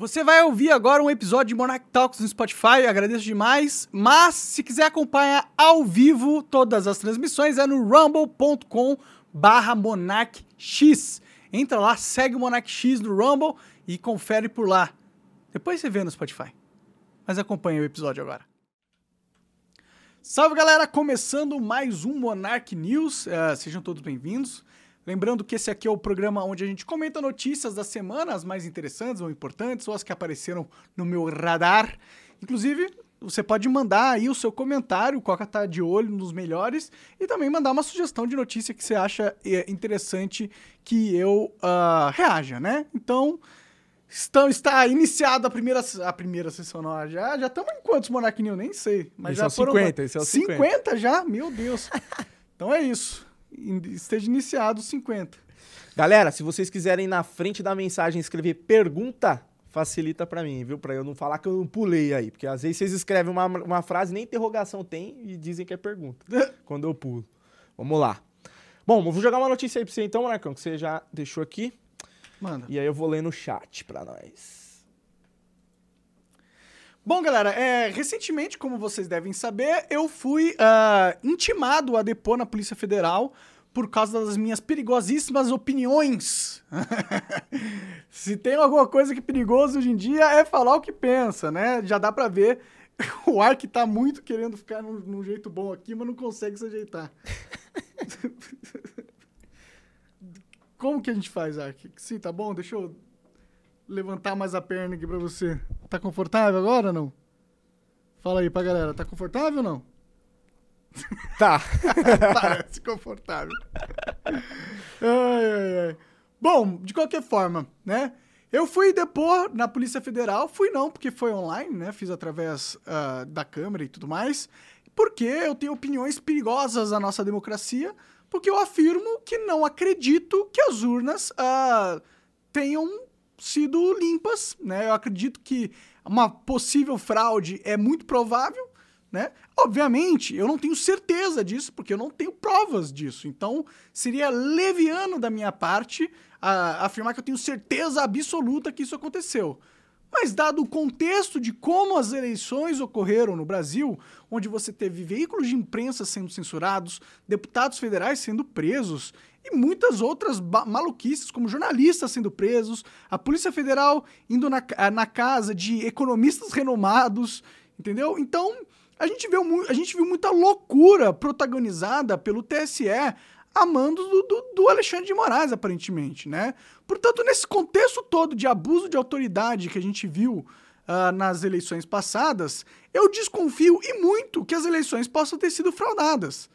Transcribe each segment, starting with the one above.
Você vai ouvir agora um episódio de Monarch Talks no Spotify, agradeço demais. Mas se quiser acompanhar ao vivo todas as transmissões é no rumble.com barra monarchx. Entra lá, segue o Monarch X no Rumble e confere por lá. Depois você vê no Spotify. Mas acompanha o episódio agora. Salve galera, começando mais um Monarch News. Uh, sejam todos bem-vindos. Lembrando que esse aqui é o programa onde a gente comenta notícias da semana, as mais interessantes ou importantes, ou as que apareceram no meu radar. Inclusive, você pode mandar aí o seu comentário, o Coca tá de olho nos melhores, e também mandar uma sugestão de notícia que você acha é, interessante que eu uh, reaja, né? Então, estão, está iniciada a primeira, a primeira sessão. Não, já já estamos em quantos Monark New? Nem sei. Mas esse já é foram 50, esse é o 50 50. já? Meu Deus. então é isso. Esteja iniciado os 50. Galera, se vocês quiserem na frente da mensagem escrever pergunta, facilita pra mim, viu? Pra eu não falar que eu não pulei aí. Porque às vezes vocês escrevem uma, uma frase, nem interrogação tem e dizem que é pergunta. quando eu pulo. Vamos lá. Bom, eu vou jogar uma notícia aí pra você então, Marcão, que você já deixou aqui. Manda. E aí eu vou ler no chat pra nós. Bom, galera, é, recentemente, como vocês devem saber, eu fui ah, intimado a depor na Polícia Federal por causa das minhas perigosíssimas opiniões. Se tem alguma coisa que é perigoso hoje em dia é falar o que pensa, né? Já dá pra ver o Ark tá muito querendo ficar num, num jeito bom aqui, mas não consegue se ajeitar. Como que a gente faz, Ark? Sim, tá bom? Deixa eu levantar mais a perna aqui pra você. Tá confortável agora ou não? Fala aí pra galera, tá confortável ou não? Tá. Parece confortável. ai, ai, ai. Bom, de qualquer forma, né? Eu fui depor na Polícia Federal, fui não, porque foi online, né? Fiz através ah, da Câmara e tudo mais, porque eu tenho opiniões perigosas à nossa democracia, porque eu afirmo que não acredito que as urnas ah, tenham sido limpas, né? Eu acredito que uma possível fraude é muito provável, né? Obviamente, eu não tenho certeza disso, porque eu não tenho provas disso. Então, seria leviano da minha parte a- afirmar que eu tenho certeza absoluta que isso aconteceu. Mas, dado o contexto de como as eleições ocorreram no Brasil, onde você teve veículos de imprensa sendo censurados, deputados federais sendo presos e muitas outras maluquices, como jornalistas sendo presos, a Polícia Federal indo na, na casa de economistas renomados, entendeu? Então, a gente, viu, a gente viu muita loucura protagonizada pelo TSE a mando do, do- do Alexandre de Moraes, aparentemente, né? Portanto, nesse contexto todo de abuso de autoridade que a gente viu ah, nas eleições passadas, eu desconfio e muito que as eleições possam ter sido fraudadas.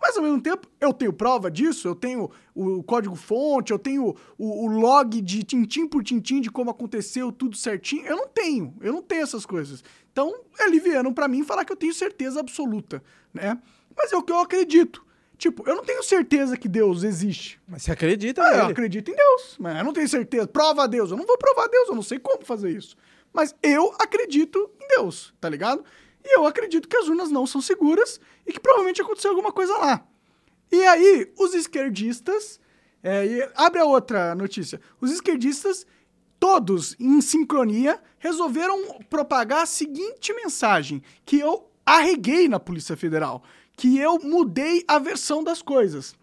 Mas ao mesmo tempo, eu tenho prova disso, eu tenho o código-fonte, eu tenho o, o log de tintim por tintim de como aconteceu tudo certinho. Eu não tenho, eu não tenho essas coisas. Então, é liviano pra mim falar que eu tenho certeza absoluta, né? Mas é o que eu acredito. Tipo, eu não tenho certeza que Deus existe. Mas você acredita Ah, eu nele? acredito em Deus, mas eu não tenho certeza. Prova a Deus. Eu não vou provar a Deus, eu não sei como fazer isso. Mas eu acredito em Deus, tá ligado? E eu acredito que as urnas não são seguras e que provavelmente aconteceu alguma coisa lá. E aí, os esquerdistas. é, e abre a outra notícia. Os esquerdistas, todos em sincronia, resolveram propagar a seguinte mensagem: que eu arreguei na Polícia Federal, que eu mudei a versão das coisas.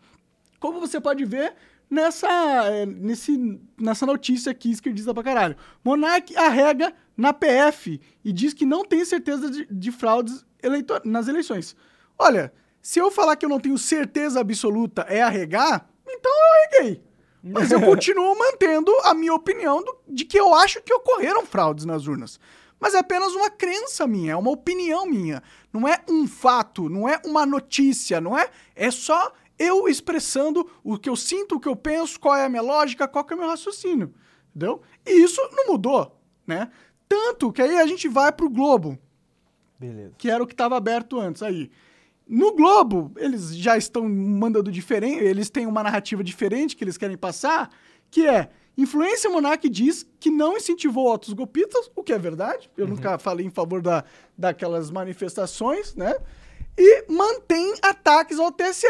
Como você pode ver nessa, é, nesse, nessa notícia aqui esquerdista pra caralho. Monark arrega na PF e diz que não tem certeza de, de fraudes eleitor nas eleições. Olha, se eu falar que eu não tenho certeza absoluta é arregar, então eu arreguei. Mas eu continuo mantendo a minha opinião do- de que eu acho que ocorreram fraudes nas urnas. Mas é apenas uma crença minha, é uma opinião minha. Não é um fato, não é uma notícia, não é? É só eu expressando o que eu sinto, o que eu penso, qual é a minha lógica, qual é o meu raciocínio. Entendeu? E isso não mudou, né? Tanto que aí a gente vai pro Globo Beleza. que era o que estava aberto antes aí. No Globo, eles já estão mandando diferente, eles têm uma narrativa diferente que eles querem passar, que é Influência Monark diz que não incentivou atos golpistas, o que é verdade. Eu nunca falei em favor da, daquelas manifestações, né? E mantém ataques ao TSE.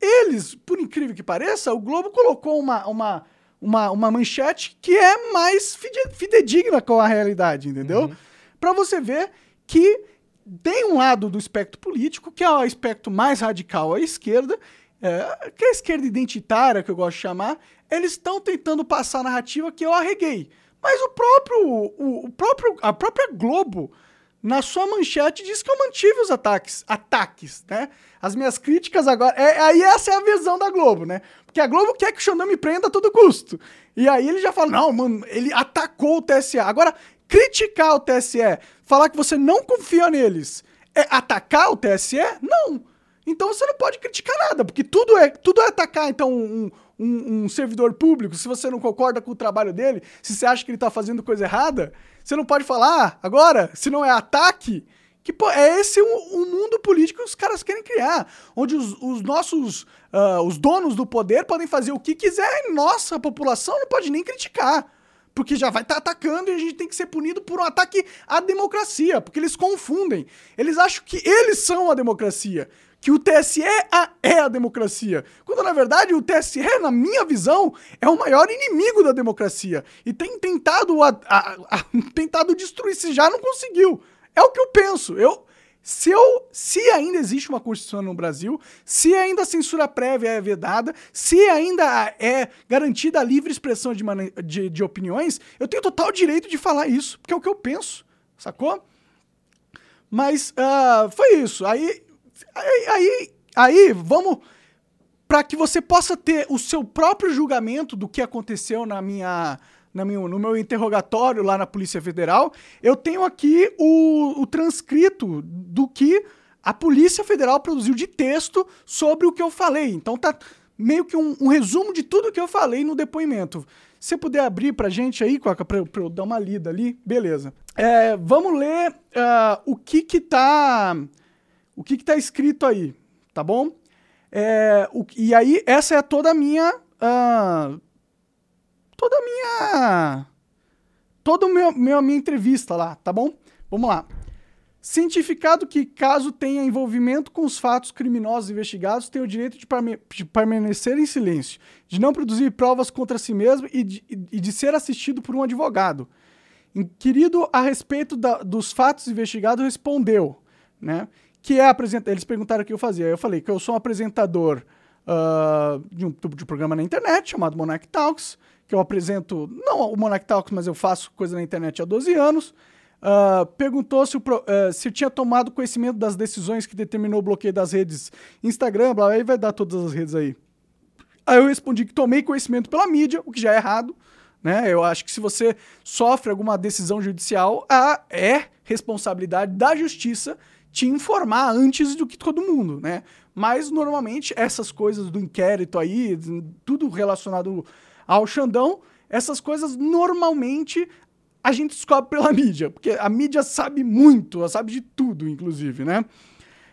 Eles, por incrível que pareça, o Globo colocou uma, uma, uma, uma manchete que é mais fide- fidedigna com a realidade, entendeu? Pra você ver que tem um lado do espectro político, que é o espectro mais radical à esquerda, é, que é a esquerda identitária, que eu gosto de chamar, eles estão tentando passar a narrativa que eu arreguei. Mas o próprio, o, o próprio, a própria Globo, na sua manchete, diz que eu mantive os ataques, ataques, né? As minhas críticas agora, é, aí essa é a visão da Globo, né? Porque a Globo quer que o Xandão me prenda a todo custo. E aí ele já fala, não, mano, ele atacou o TSE. Agora, criticar o TSE, falar que você não confia neles, é atacar o TSE? Não. Então você não pode criticar nada, porque tudo é, tudo é atacar, então, um, um, um servidor público, se você não concorda com o trabalho dele, se você acha que ele tá fazendo coisa errada, você não pode falar agora, se não é ataque, que pô, é esse o, o mundo político que os caras querem criar, onde os, os nossos, ah, os donos do poder podem fazer o que quiser e nossa população não pode nem criticar. Porque já vai estar atacando e a gente tem que ser punido por um ataque à democracia, porque eles confundem. Eles acham que eles são a democracia, que o TSE a- é a democracia. Quando na verdade o TSE, na minha visão, é o maior inimigo da democracia. E tem tentado, a- a- a- tentado destruir, se já não conseguiu. É o que eu penso. Eu, se, eu, se ainda existe uma Constituição no Brasil, se ainda a censura prévia é vedada, se ainda é garantida a livre expressão de, de, de opiniões, eu tenho total direito de falar isso, porque é o que eu penso, sacou? Mas ah, foi isso. Aí, aí, aí, aí vamos para que você possa ter o seu próprio julgamento do que aconteceu na minha, na minha, no meu interrogatório lá na Polícia Federal. Eu tenho aqui o, o transcrito do que a Polícia Federal produziu de texto sobre o que eu falei. Então tá meio que um, um resumo de tudo que eu falei no depoimento. Se puder abrir pra gente aí, Coca, pra, pra eu dar uma lida ali, beleza. É, vamos ler ah, o que que tá o que que tá escrito aí, tá bom? É, o- e aí, essa é toda a minha. ah, toda a minha. Toda a minha, minha, entrevista lá, tá bom? Vamos lá. Cientificado que, caso tenha envolvimento com os fatos criminosos investigados, tem o direito de, de permanecer em silêncio, de não produzir provas contra si mesmo e de, e de ser assistido por um advogado. Inquirido a respeito da- dos fatos investigados, respondeu, né? Que é apresentar. Eles perguntaram o que eu fazia. Eu falei que eu sou um apresentador ah, de, um, de um programa na internet chamado Monarch Talks, que eu apresento, não o Monarch Talks, mas eu faço coisa na internet há 12 anos. Ah, perguntou se, o eh, se tinha tomado conhecimento das decisões que determinou o bloqueio das redes Instagram, blá, aí vai dar todas as redes aí. Aí eu respondi que tomei conhecimento pela mídia, o que já é errado. Né? Eu acho que se você sofre alguma decisão judicial, a, é responsabilidade da justiça te informar antes do que todo mundo, né? Mas normalmente essas coisas do inquérito aí, tudo relacionado ao Xandão, essas coisas normalmente a gente descobre pela mídia, porque a mídia sabe muito, ela sabe de tudo, inclusive, né?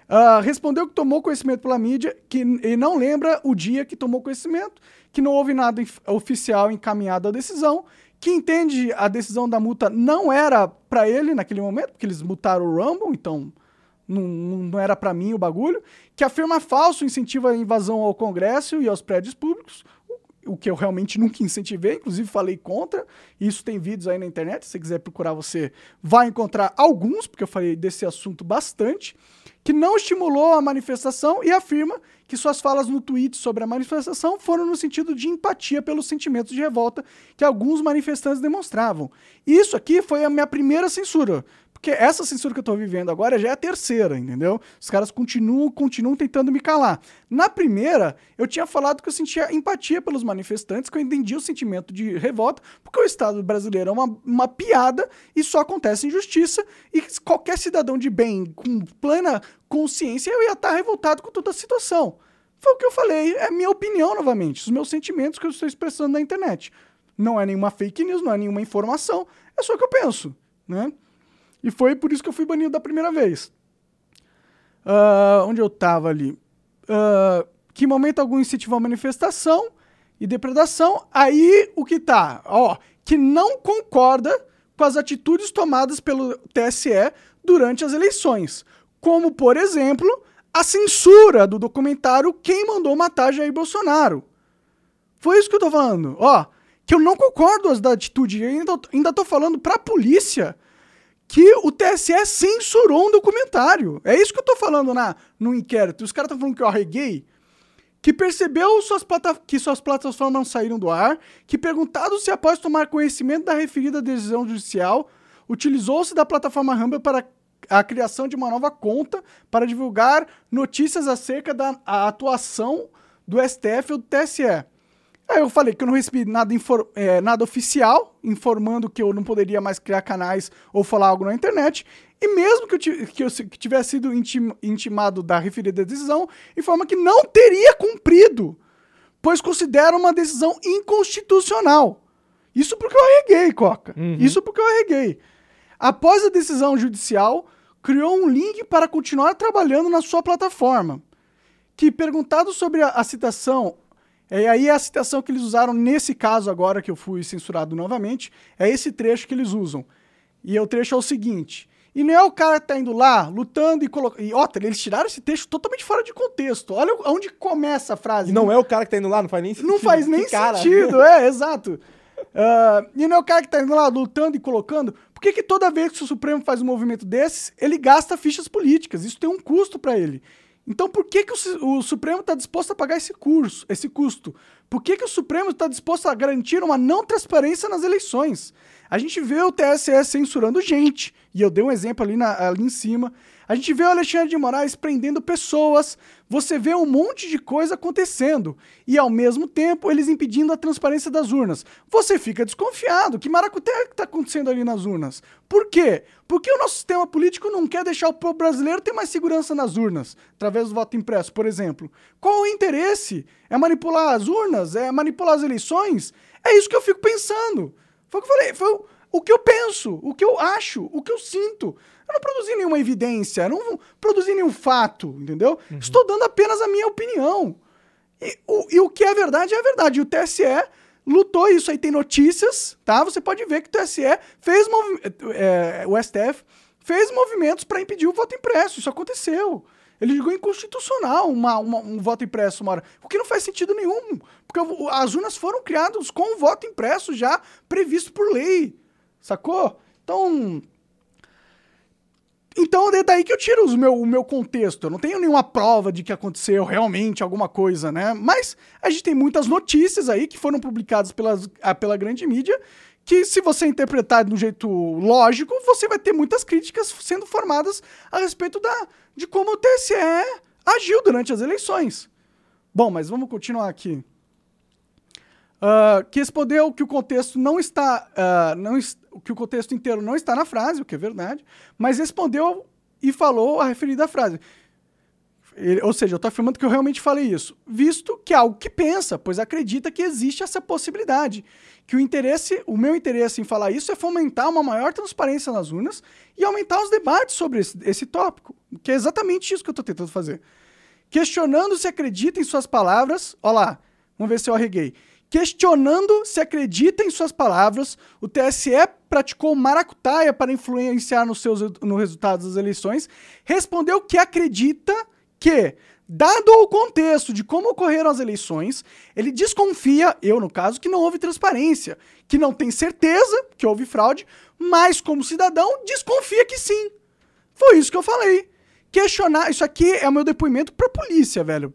Ah, respondeu que tomou conhecimento pela mídia, que e não lembra o dia que tomou conhecimento, que não houve nada oficial encaminhado à decisão, que entende a decisão da multa não era para ele naquele momento, porque eles multaram o Rumble, então não, não era para mim o bagulho, que afirma falso incentiva a invasão ao Congresso e aos prédios públicos, o que eu realmente nunca incentivei, inclusive falei contra. Isso tem vídeos aí na internet, se você quiser procurar, você vai encontrar alguns, porque eu falei desse assunto bastante, que não estimulou a manifestação e afirma que suas falas no tweet sobre a manifestação foram no sentido de empatia pelos sentimentos de revolta que alguns manifestantes demonstravam. Isso aqui foi a minha primeira censura, porque essa censura que eu tô vivendo agora já é a terceira, entendeu? Os caras continuam, continuam tentando me calar. Na primeira, eu tinha falado que eu sentia empatia pelos manifestantes, que eu entendia o sentimento de revolta, porque o Estado brasileiro é uma, uma piada e só acontece injustiça, e qualquer cidadão de bem, com plena consciência, eu ia estar revoltado com toda a situação. Foi o que eu falei, é minha opinião novamente, os meus sentimentos que eu estou expressando na internet. Não é nenhuma fake news, não é nenhuma informação, é só o que eu penso, né? E foi por isso que eu fui banido da primeira vez. Ah, onde eu tava ali? Ah, que momento algum incentivou a manifestação e depredação. Aí o que tá? Ó, que não concorda com as atitudes tomadas pelo TSE durante as eleições. Como, por exemplo, a censura do documentário Quem Mandou Matar Jair Bolsonaro. Foi isso que eu tô falando. Ó, que eu não concordo da atitude. Ainda, ainda tô falando pra polícia que o TSE censurou um documentário. É isso que eu tô falando na, no inquérito. Os caras estão falando que eu arreguei. Que percebeu suas que suas plataformas não saíram do ar, que perguntado se após tomar conhecimento da referida decisão judicial, utilizou-se da plataforma Rumble para a criação de uma nova conta para divulgar notícias acerca da atuação do STF ou do TSE. Aí eu falei que eu não recebi nada, é, nada oficial, informando que eu não poderia mais criar canais ou falar algo na internet. E mesmo que eu, que eu que tivesse sido intim, intimado da referida decisão, informa que não teria cumprido, pois considera uma decisão inconstitucional. Isso porque eu arreguei, Coca. Uhum. Isso porque eu arreguei. Após a decisão judicial, criou um link para continuar trabalhando na sua plataforma. Que, perguntado sobre a, a citação, é aí a citação que eles usaram nesse caso agora que eu fui censurado novamente, é esse trecho que eles usam. E o trecho é o seguinte: e não é o cara que tá indo lá, lutando e colocando. E, ó, eles tiraram esse texto totalmente fora de contexto. Olha onde começa a frase. E não né? é o cara que tá indo lá, não faz nem sentido. Não faz nem sentido, é, exato. Uh, e não é o cara que tá indo lá lutando e colocando. Por que, que toda vez que o Supremo faz um movimento desses, ele gasta fichas políticas? Isso tem um custo para ele. Então, por que, que o, o Supremo está disposto a pagar esse curso, esse custo? Por que, que o Supremo está disposto a garantir uma não transparência nas eleições? A gente vê o TSE censurando gente, e eu dei um exemplo ali, na, ali em cima. A gente vê o Alexandre de Moraes prendendo pessoas, você vê um monte de coisa acontecendo e ao mesmo tempo eles impedindo a transparência das urnas. Você fica desconfiado. Que maracutaia que está acontecendo ali nas urnas? Por quê? Porque o nosso sistema político não quer deixar o povo brasileiro ter mais segurança nas urnas, através do voto impresso, por exemplo. Qual o interesse? É manipular as urnas? É manipular as eleições? É isso que eu fico pensando. Foi o que eu falei, foi o que eu penso, o que eu acho, o que eu sinto. Eu não produzi nenhuma evidência, não produzi nenhum fato, entendeu? Uhum. Estou dando apenas a minha opinião. E o, e o que é verdade é verdade. E o TSE lutou isso aí, tem notícias, tá? Você pode ver que o TSE fez é, o STF fez movimentos para impedir o voto impresso. Isso aconteceu. Ele julgou inconstitucional uma, uma, um voto impresso uma hora. O que não faz sentido nenhum. Porque as urnas foram criadas com o voto impresso já previsto por lei. Sacou? Então, então é daí que eu tiro o meu, o meu contexto. Eu não tenho nenhuma prova de que aconteceu realmente alguma coisa, né? Mas a gente tem muitas notícias aí que foram publicadas pelas, pela grande mídia que se você interpretar de um jeito lógico, você vai ter muitas críticas sendo formadas a respeito da, de como o TSE agiu durante as eleições. Bom, mas vamos continuar aqui. Uh, que respondeu que o contexto não está, uh, não que o contexto inteiro não está na frase, o que é verdade, mas respondeu e falou a referida frase. Ele, ou seja, eu estou afirmando que eu realmente falei isso, visto que é algo que pensa, pois acredita que existe essa possibilidade, que o interesse, o meu interesse em falar isso é fomentar uma maior transparência nas urnas e aumentar os debates sobre esse, esse tópico, que é exatamente isso que eu estou tentando fazer. Questionando se acredita em suas palavras, olha lá, vamos ver se eu arreguei Questionando se acredita em suas palavras, o TSE praticou maracutaia para influenciar nos seus no resultado das eleições, respondeu que acredita que, dado o contexto de como ocorreram as eleições, ele desconfia, eu no caso, que não houve transparência, que não tem certeza que houve fraude, mas como cidadão desconfia que sim. Foi isso que eu falei. Questionar, isso aqui é o meu depoimento para a polícia, velho.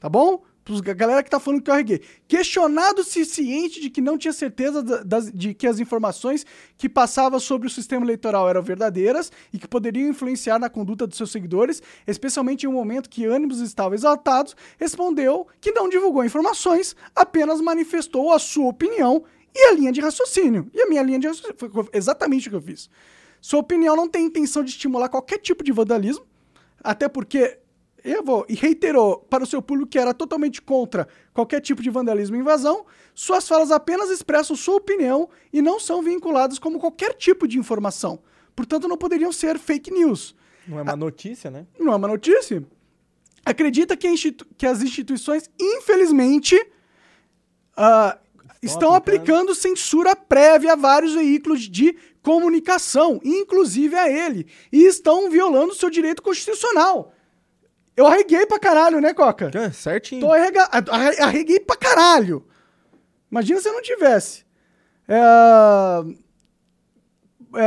Tá bom? A galera que tá falando que eu arreguei. Questionado-se ciente de que não tinha certeza das, de que as informações que passavam sobre o sistema eleitoral eram verdadeiras e que poderiam influenciar na conduta dos seus seguidores, especialmente em um momento que ânimos estavam exaltados, respondeu que não divulgou informações, apenas manifestou a sua opinião e a linha de raciocínio. E a minha linha de raciocínio foi exatamente o que eu fiz. Sua opinião não tem intenção de estimular qualquer tipo de vandalismo, até porque vou e reiterou para o seu público que era totalmente contra qualquer tipo de vandalismo e invasão, suas falas apenas expressam sua opinião e não são vinculadas como qualquer tipo de informação. Portanto, não poderiam ser fake news. Não é uma notícia, né? Não é uma notícia. Acredita que, que as instituições, infelizmente, uh, estão aplicando. aplicando censura prévia a vários veículos de comunicação, inclusive a ele, e estão violando seu direito constitucional eu arreguei pra caralho, né, Coca? É, certinho. Tô arrega... Arreguei pra caralho. Imagina se eu não tivesse. É,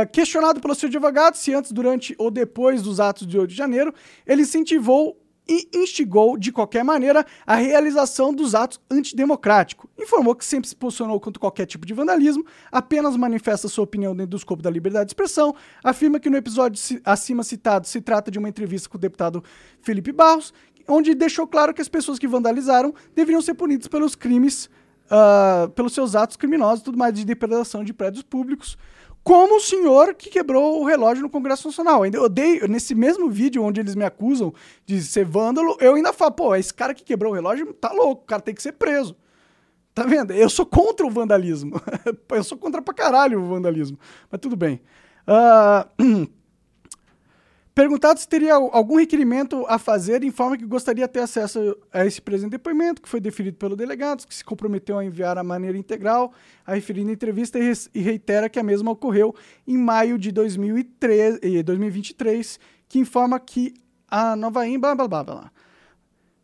é, questionado pelo seu advogado se antes, durante ou depois dos atos de 8 de janeiro, ele incentivou e instigou, de qualquer maneira, a realização dos atos antidemocráticos. Informou que sempre se posicionou contra qualquer tipo de vandalismo, apenas manifesta sua opinião dentro do escopo da liberdade de expressão, afirma que no episódio acima citado se trata de uma entrevista com o deputado Felipe Barros, onde deixou claro que as pessoas que vandalizaram deveriam ser punidas pelos crimes, uh, pelos seus atos criminosos, tudo mais de depredação de prédios públicos, como o senhor que quebrou o relógio no Congresso Nacional. Eu dei, nesse mesmo vídeo onde eles me acusam de ser vândalo, eu ainda falo, pô, esse cara que quebrou o relógio tá louco, o cara tem que ser preso. Tá vendo? Eu sou contra o vandalismo. eu sou contra pra caralho o vandalismo. Mas tudo bem. Uh, Perguntado se teria algum requerimento a fazer, informa que gostaria de ter acesso a esse presente depoimento, que foi deferido pelo delegado, que se comprometeu a enviar a maneira integral a referida entrevista e reitera que a mesma ocorreu em maio de 2003, 2023, que informa que a nova IN, blá, blá, blá, blá.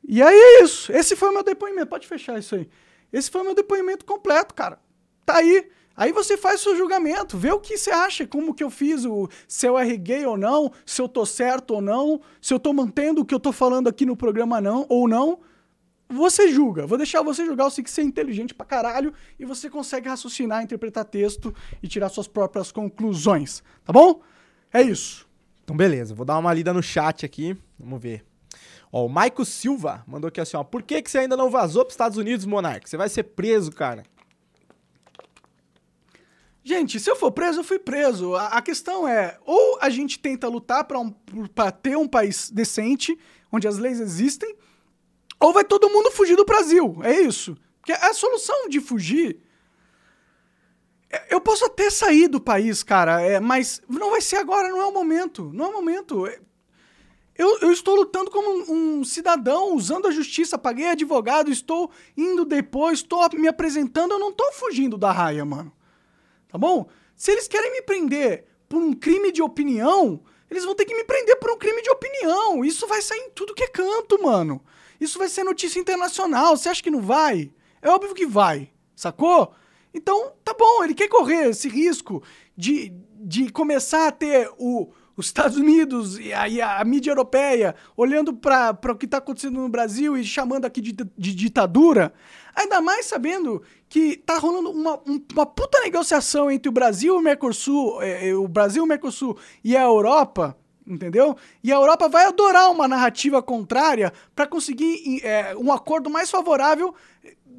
E aí é isso. Esse foi o meu depoimento. Pode fechar isso aí. Esse foi o meu depoimento completo, cara. Tá aí. Aí você faz seu julgamento, vê o que você acha, como que eu fiz, o, se eu erguei ou não, se eu tô certo ou não, se eu tô mantendo o que eu tô falando aqui no programa não ou não. Você julga, vou deixar você julgar, eu sei que você é inteligente pra caralho e você consegue raciocinar, interpretar texto e tirar suas próprias conclusões, tá bom? É isso. Então beleza, vou dar uma lida no chat aqui, vamos ver. Ó, o Maico Silva mandou aqui assim, ó, por que, que você ainda não vazou pros Estados Unidos, Monark? Você vai ser preso, cara. Gente, se eu for preso, eu fui preso. A, a questão é, ou a gente tenta lutar para um, ter um país decente, onde as leis existem, ou vai todo mundo fugir do Brasil. É isso. Porque a solução de fugir. É, eu posso até sair do país, cara, é, mas não vai ser agora, não é o momento. Não é o momento. É, eu, eu, estou lutando como um, um, cidadão, usando a justiça, paguei advogado, estou indo depois, estou me apresentando, eu não estou fugindo da raia, mano tá bom? Se eles querem me prender por um crime de opinião, eles vão ter que me prender por um crime de opinião. Isso vai sair em tudo que é canto, mano. Isso vai ser notícia internacional. Você acha que não vai? É óbvio que vai, sacou? Então, tá bom, ele quer correr esse risco de, de começar a ter o, os Estados Unidos e a, e a mídia europeia olhando para o que está acontecendo no Brasil e chamando aqui de, de, ditadura, ainda mais sabendo que tá rolando uma, uma puta negociação entre o Brasil e o Mercosul, é, é, o Brasil, o Mercosul e a Europa, entendeu? E a Europa vai adorar uma narrativa contrária para conseguir é, um acordo mais favorável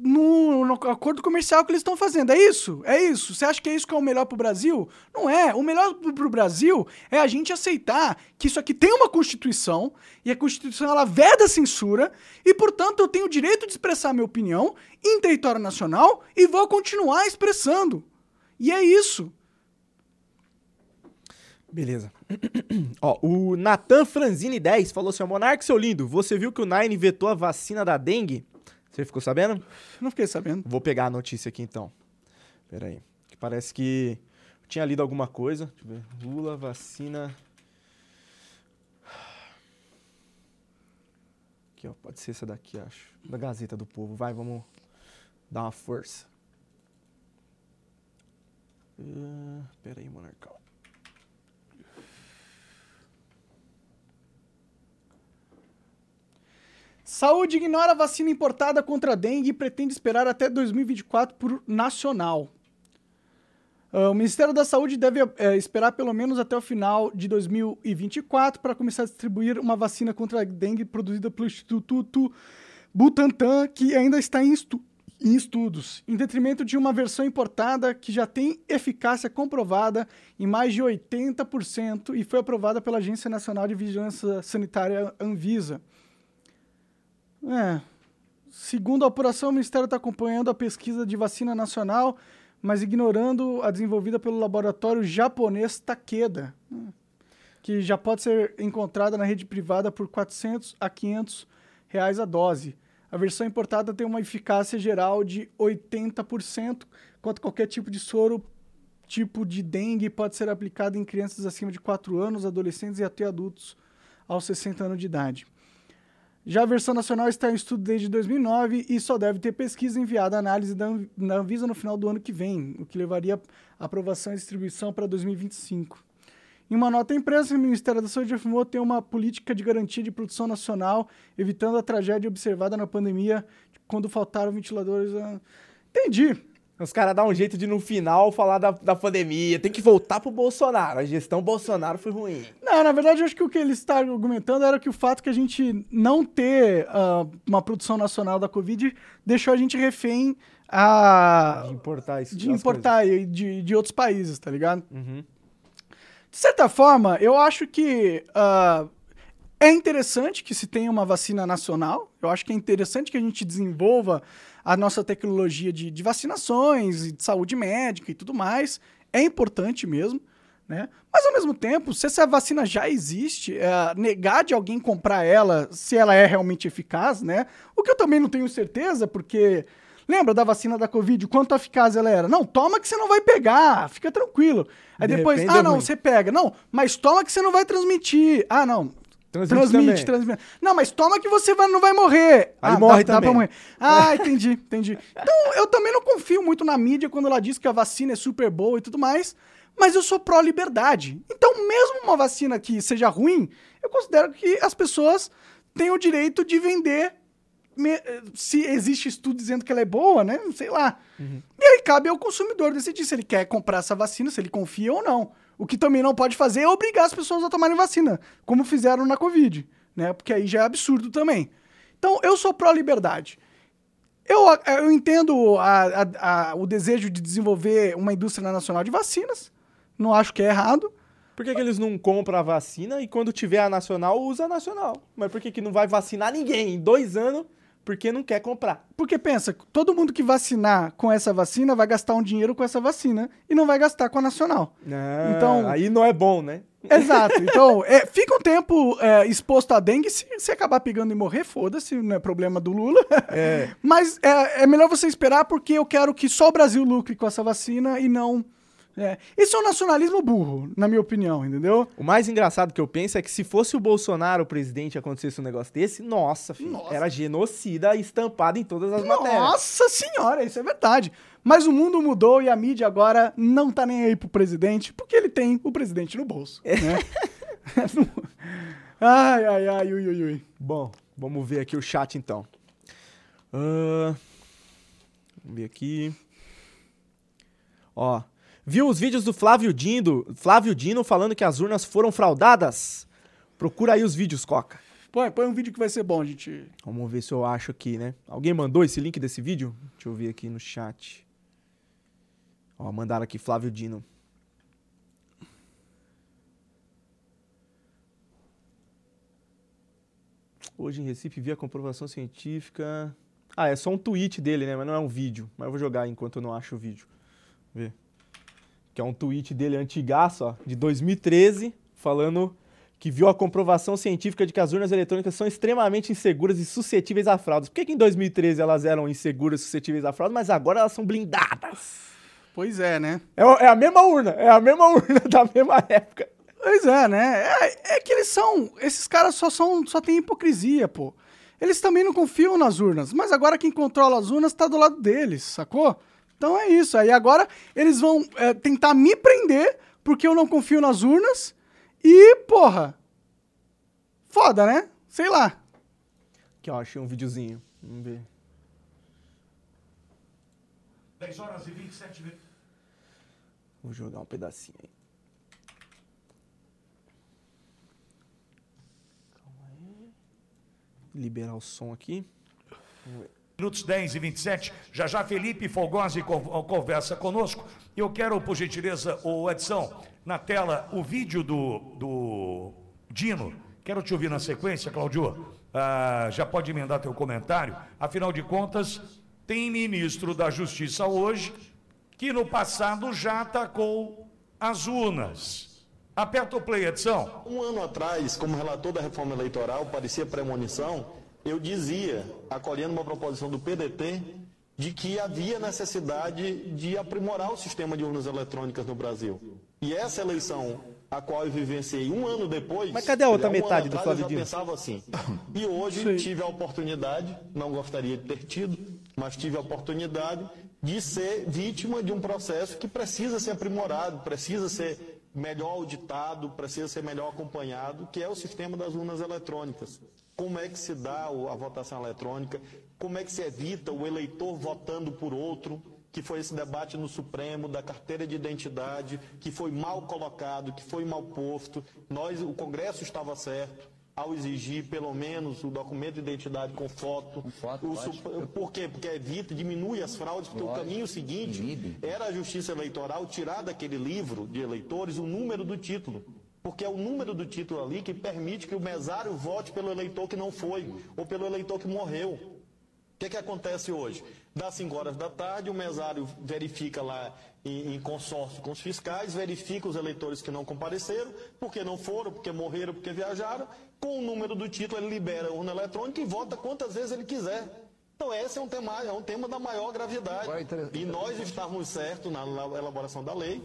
no, no, acordo comercial que eles estão fazendo. É isso? É isso? Você acha que é isso que é o melhor para o Brasil? Não é. O melhor para o Brasil é a gente aceitar que isso aqui tem uma Constituição e a Constituição ela veda a censura e, portanto, eu tenho o direito de expressar minha opinião em território nacional e vou continuar expressando. E é isso. Beleza. Ó, o Nathan Franzini 10 falou assim: Monarque, seu lindo, você viu que o Nine vetou a vacina da dengue? Você ficou sabendo? Não fiquei sabendo. Vou pegar a notícia aqui então. Pera aí. Que parece que tinha lido alguma coisa. Deixa eu ver. Lula, vacina. Aqui, ó. Pode ser essa daqui, acho. Da Gazeta do Povo. Vai, vamos dar uma força. Uh, pera aí, Monarcal. Saúde ignora vacina importada contra a dengue e pretende esperar até 2024 por nacional. Uh, o Ministério da Saúde deve uh, esperar pelo menos até o final de 2024 para começar a distribuir uma vacina contra a dengue produzida pelo Instituto Butantan, que ainda está em, estu em estudos, em detrimento de uma versão importada que já tem eficácia comprovada em mais de 80% e foi aprovada pela Agência Nacional de Vigilância Sanitária Anvisa. É. Segundo a apuração, o Ministério está acompanhando a pesquisa de vacina nacional, mas ignorando a desenvolvida pelo laboratório japonês Takeda, que já pode ser encontrada na rede privada por 400 a 500 reais a dose. A versão importada tem uma eficácia geral de 80%, enquanto qualquer tipo de soro tipo de dengue pode ser aplicado em crianças acima de 4 anos, adolescentes e até adultos aos 60 anos de idade. Já a versão nacional está em estudo desde 2009 e só deve ter pesquisa enviada à análise da Anv- da Anvisa no final do ano que vem, o que levaria a aprovação e distribuição para 2025. Em uma nota impressa, o Ministério da Saúde afirmou ter uma política de garantia de produção nacional, evitando a tragédia observada na pandemia, quando faltaram ventiladores. ah. Entendi. Os caras dão um jeito de, no final, falar da, da pandemia. Tem que voltar pro Bolsonaro. A gestão Bolsonaro foi ruim. Não, na verdade, eu acho que o que ele está argumentando era que o fato que a gente não ter ah, uma produção nacional da Covid deixou a gente refém a, De importar isso. de importar e de, de outros países, tá ligado? Uhum. De certa forma, eu acho que ah, é interessante que se tenha uma vacina nacional. Eu acho que é interessante que a gente desenvolva a nossa tecnologia de, de vacinações e de saúde médica e tudo mais. É importante mesmo. Né? Mas ao mesmo tempo, se essa vacina já existe, é, negar de alguém comprar ela se ela é realmente eficaz, né? O que eu também não tenho certeza, porque lembra da vacina da Covid, quanto eficaz ela era? Não, toma que você não vai pegar, fica tranquilo. Aí De depois, ah é não, ruim. você pega. Não, mas toma que você não vai transmitir. Ah, não. Transmite Transmite, transmite. Não, mas toma que você vai- não vai morrer. Aí ah, morre dá, dá pra também. morrer. Ah, entendi, entendi. Então, eu também não confio muito na mídia quando ela diz que a vacina é super boa e tudo mais, mas eu sou pró-liberdade. Então, mesmo uma vacina que seja ruim, eu considero que as pessoas têm o direito de vender me- se existe estudo dizendo que ela é boa, né? Sei lá. E aí cabe ao consumidor decidir se ele quer comprar essa vacina, se ele confia ou não. O que também não pode fazer é obrigar as pessoas a tomarem vacina, como fizeram na Covid, né? Porque aí já é absurdo também. Então, eu sou pró-liberdade. Eu, eu entendo a- a- a- o desejo de desenvolver uma indústria nacional de vacinas. Não acho que é errado. Por que, que eles não compram a vacina e quando tiver a nacional, usa a nacional? Mas por que, que não vai vacinar ninguém em dois anos porque não quer comprar? Porque pensa, todo mundo que vacinar com essa vacina vai gastar um dinheiro com essa vacina e não vai gastar com a nacional. Ah, Então- Aí não é bom, né? Exato. Então, é, fica um tempo é, exposto à dengue. Se, se acabar pegando e morrer, foda-se, não é problema do Lula. É. Mas é, é melhor você esperar porque eu quero que só o Brasil lucre com essa vacina e não. É. Esse é um nacionalismo burro, na minha opinião, entendeu? O mais engraçado que eu penso é que se fosse o Bolsonaro o presidente e acontecesse um negócio desse, nossa, filho, Nossa. era genocida estampado em todas as matérias. Nossa senhora, isso é verdade. Mas o mundo mudou e a mídia agora não tá nem aí pro presidente, porque ele tem o presidente no bolso. Né? ai, ai, ai, ui, ui, ui. Bom, vamos ver aqui o chat então. Ah, vamos ver aqui. Ó, viu os vídeos do Flávio Dino, Flávio Dino falando que as urnas foram fraudadas? Procura aí os vídeos, Coca. Põe, põe um vídeo que vai ser bom, gente. Vamos ver se eu acho aqui, né? Alguém mandou esse link desse vídeo? Deixa eu ver aqui no chat. Ó, mandaram aqui Flávio Dino. Hoje em Recife vi a comprovação científica. Ah, é só um tweet dele, né? Mas não é um vídeo. Mas eu vou jogar enquanto eu não acho o vídeo. Vê. Que é um tweet dele antigaço, ó, de 2013, falando que viu a comprovação científica de que as urnas eletrônicas são extremamente inseguras e suscetíveis a fraudes. Por que, que em 2013 elas eram inseguras e suscetíveis a fraudes, mas agora elas são blindadas? Pois é, né? É, é a mesma urna, é a mesma urna da mesma época. Pois é, né? É, é que eles são. Esses caras só são. só tem hipocrisia, pô. Eles também não confiam nas urnas, mas agora quem controla as urnas tá do lado deles, sacou? Então é isso. Aí agora eles vão é, tentar me prender porque eu não confio nas urnas e, porra. Foda, né? Sei lá. Aqui, ó, achei um videozinho. Vamos ver. 10 horas e 27 minutos. Vou jogar um pedacinho aí. Calma aí. Liberar o som aqui. Minutos 10 e 27. Já já Felipe Folgosi con- conversa conosco. Eu quero, por gentileza, o Edson, na tela, o vídeo do, do Dino. Quero te ouvir na sequência, Claudio. Ah, já pode emendar teu comentário. Afinal de contas, tem ministro da Justiça hoje que no passado já atacou as urnas. Aperta o play, Edson. Um ano atrás, como relator da reforma eleitoral, parecia premonição, eu dizia, acolhendo uma proposição do PDT, de que havia necessidade de aprimorar o sistema de urnas eletrônicas no Brasil. E essa eleição, a qual eu vivenciei um ano depois. Mas cadê a outra um metade do Flávio Eu já Dino? pensava assim. E hoje tive a oportunidade, não gostaria de ter tido, mas tive a oportunidade de ser vítima de um processo que precisa ser aprimorado, precisa ser melhor auditado, precisa ser melhor acompanhado, que é o sistema das urnas eletrônicas. Como é que se dá a votação eletrônica? Como é que se evita o eleitor votando por outro? Que foi esse debate no Supremo da carteira de identidade, que foi mal colocado, que foi mal posto. Nós, o Congresso estava certo ao exigir pelo menos o documento de identidade com foto. foto, O lógico. Por quê? Porque evita, diminui as fraudes, porque o caminho seguinte inibe. era a Justiça Eleitoral tirar daquele livro de eleitores o número do título. Porque é o número do título ali que permite que o mesário vote pelo eleitor que não foi, ou pelo eleitor que morreu. O que, que acontece hoje? Das 5 horas da tarde, o mesário verifica lá em, em consórcio com os fiscais, verifica os eleitores que não compareceram, porque não foram, porque morreram, porque viajaram. Com o número do título, ele libera a urna eletrônica e vota quantas vezes ele quiser. Então, esse é um tema, é um tema da maior gravidade. E nós estávamos certos na la- elaboração da lei.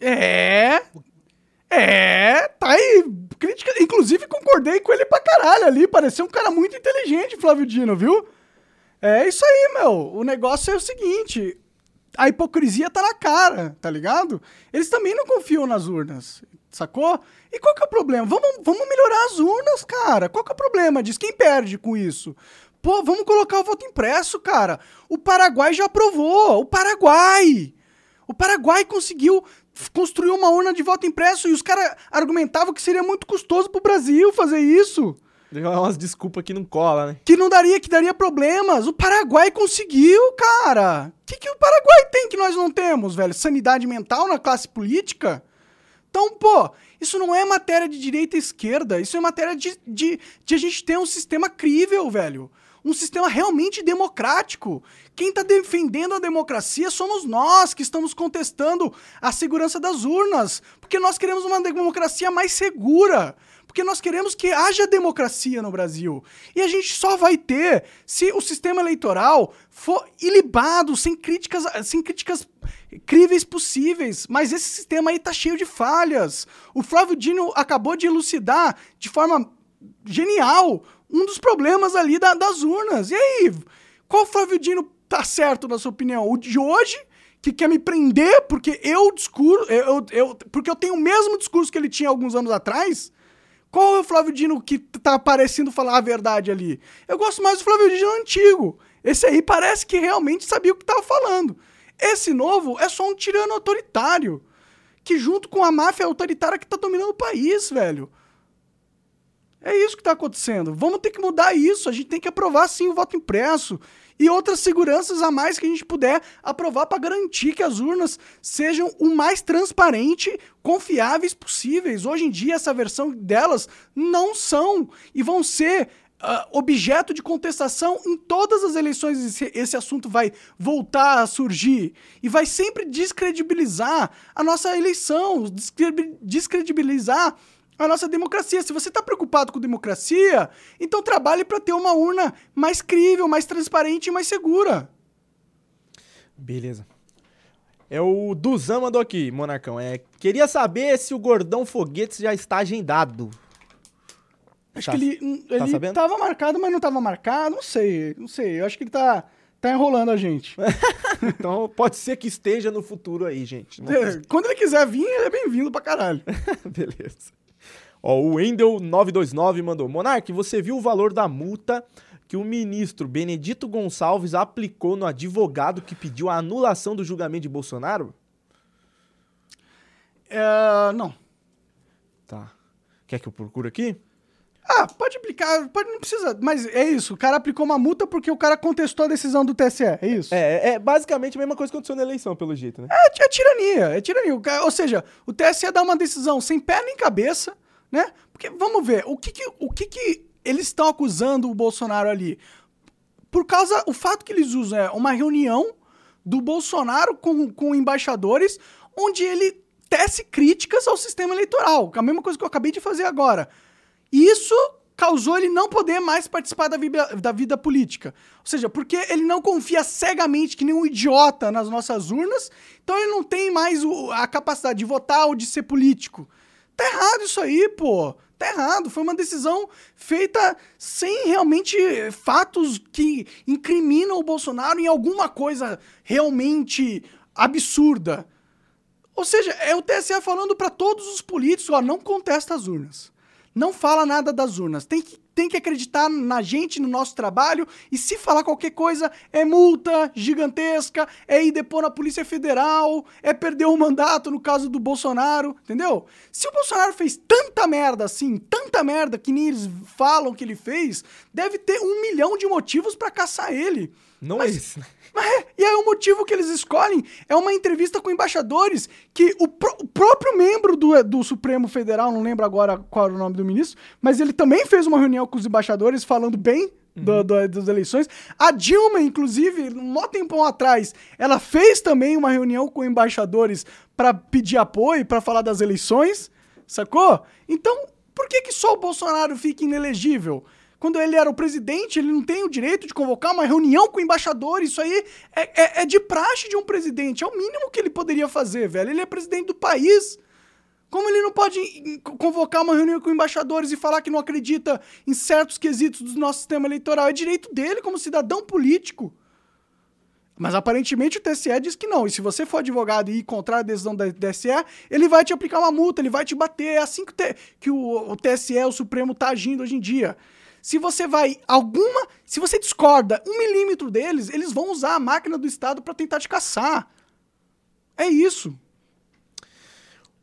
É. É, tá aí. Crítica. Inclusive, concordei com ele pra caralho ali. Pareceu um cara muito inteligente, Flávio Dino, viu? É isso aí, meu. O negócio é o seguinte: a hipocrisia tá na cara, tá ligado? Eles também não confiam nas urnas, sacou? E qual que é o problema? Vamos, vamos melhorar as urnas, cara. Qual que é o problema disso? Quem perde com isso? Pô, vamos colocar o voto impresso, cara. O Paraguai já aprovou. O Paraguai. O Paraguai conseguiu construir uma urna de voto impresso e os caras argumentavam que seria muito custoso pro Brasil fazer isso. Deu umas desculpas que não cola, né? Que não daria, que daria problemas. O Paraguai conseguiu, cara. O que, que o Paraguai tem que nós não temos, velho? Sanidade mental na classe política? Então, pô, isso não é matéria de direita e esquerda. Isso é matéria de, de, de a gente ter um sistema crível, velho. Um sistema realmente democrático. Quem tá defendendo a democracia somos nós que estamos contestando a segurança das urnas. Porque nós queremos uma democracia mais segura. Porque nós queremos que haja democracia no Brasil. E a gente só vai ter se o sistema eleitoral for ilibado, sem críticas, sem críticas críveis possíveis. Mas esse sistema aí tá cheio de falhas. O Flávio Dino acabou de elucidar de forma genial um dos problemas ali da- das urnas. E aí, qual Flávio Dino tá certo na sua opinião? O de hoje, que quer me prender porque eu discurso, eu, eu- porque eu tenho o mesmo discurso que ele tinha alguns anos atrás? Qual é o Flávio Dino que tá parecendo falar a verdade ali? Eu gosto mais do Flávio Dino antigo. Esse aí parece que realmente sabia o que tava falando. Esse novo é só um tirano autoritário. Que junto com a máfia autoritária que tá dominando o país, velho. É isso que tá acontecendo. Vamos ter que mudar isso. A gente tem que aprovar sim o voto impresso e outras seguranças a mais que a gente puder aprovar para garantir que as urnas sejam o mais transparente, confiáveis possíveis. Hoje em dia essa versão delas não são e vão ser ah, objeto de contestação em todas as eleições. Esse, esse assunto vai voltar a surgir e vai sempre descredibilizar a nossa eleição, descre- descredibilizar a nossa democracia. Se você está preocupado com democracia, então trabalhe para ter uma urna mais crível, mais transparente e mais segura. Beleza. É o Duzan mandou aqui, Monarcão. É, queria saber se o Gordão Foguetes já está agendado. Acho Tá- que ele, hum, tá ele sabendo? tava marcado, mas não tava marcado. Não sei, não sei. Eu acho que ele tá, tá enrolando a gente. Então pode ser que esteja no futuro aí, gente. É, Quando ele quiser vir, ele é bem-vindo pra caralho. Beleza. Ó, o Wendel929 mandou. Monark, você viu o valor da multa que o ministro Benedito Gonçalves aplicou no advogado que pediu a anulação do julgamento de Bolsonaro? É, não. Tá. Quer que eu procure aqui? Ah, pode aplicar, pode, não precisa. Mas é isso, o cara aplicou uma multa porque o cara contestou a decisão do TSE, é isso? É, é basicamente a mesma coisa que aconteceu na eleição, pelo jeito, né? É, é tirania, é tirania. Ou seja, o TSE dá uma decisão sem pé nem cabeça, né? Porque, vamos ver, o que que, o que, que eles estão acusando o Bolsonaro ali? Por causa, o fato que eles usam é uma reunião do Bolsonaro com, com embaixadores, onde ele tece críticas ao sistema eleitoral, que é a mesma coisa que eu acabei de fazer agora. Isso causou ele não poder mais participar da vida, da vida política. Ou seja, porque ele não confia cegamente que nem um idiota nas nossas urnas, então ele não tem mais o- a capacidade de votar ou de ser político. Tá errado isso aí, pô. Tá errado. Foi uma decisão feita sem realmente fatos que incriminam o Bolsonaro em alguma coisa realmente absurda. Ou seja, é o TSE falando para todos os políticos, ó, não contesta as urnas. Não fala nada das urnas. Tem que, tem que acreditar na gente, no nosso trabalho. E se falar qualquer coisa, é multa gigantesca, é ir depor na Polícia Federal, é perder o mandato no caso do Bolsonaro, entendeu? Se o Bolsonaro fez tanta merda assim, tanta merda que nem eles falam que ele fez, deve ter um milhão de motivos para caçar ele. Não Mas- é esse, né? mas é, e aí o motivo que eles escolhem é uma entrevista com embaixadores que o, pró- o próprio membro do, do Supremo Federal, não lembro agora qual era o nome do ministro, mas ele também fez uma reunião com os embaixadores falando bem do- do- das eleições. A Dilma, inclusive, um tempão atrás, ela fez também uma reunião com embaixadores para pedir apoio, para falar das eleições, sacou? Então, por que, que só o Bolsonaro fica inelegível? Quando ele era o presidente, ele não tem o direito de convocar uma reunião com embaixadores. Isso aí é, é- é de praxe de um presidente. É o mínimo que ele poderia fazer, velho. Ele é presidente do país. Como ele não pode convocar uma reunião com embaixadores e falar que não acredita em certos quesitos do nosso sistema eleitoral? É direito dele como cidadão político. Mas aparentemente o TSE diz que não. E se você for advogado e ir contra a decisão da TSE, ele vai te aplicar uma multa, ele vai te bater. É assim que, o o, o TSE, o Supremo, tá agindo hoje em dia. Se você vai alguma. Se você discorda um milímetro deles, eles vão usar a máquina do Estado para tentar te caçar. É isso.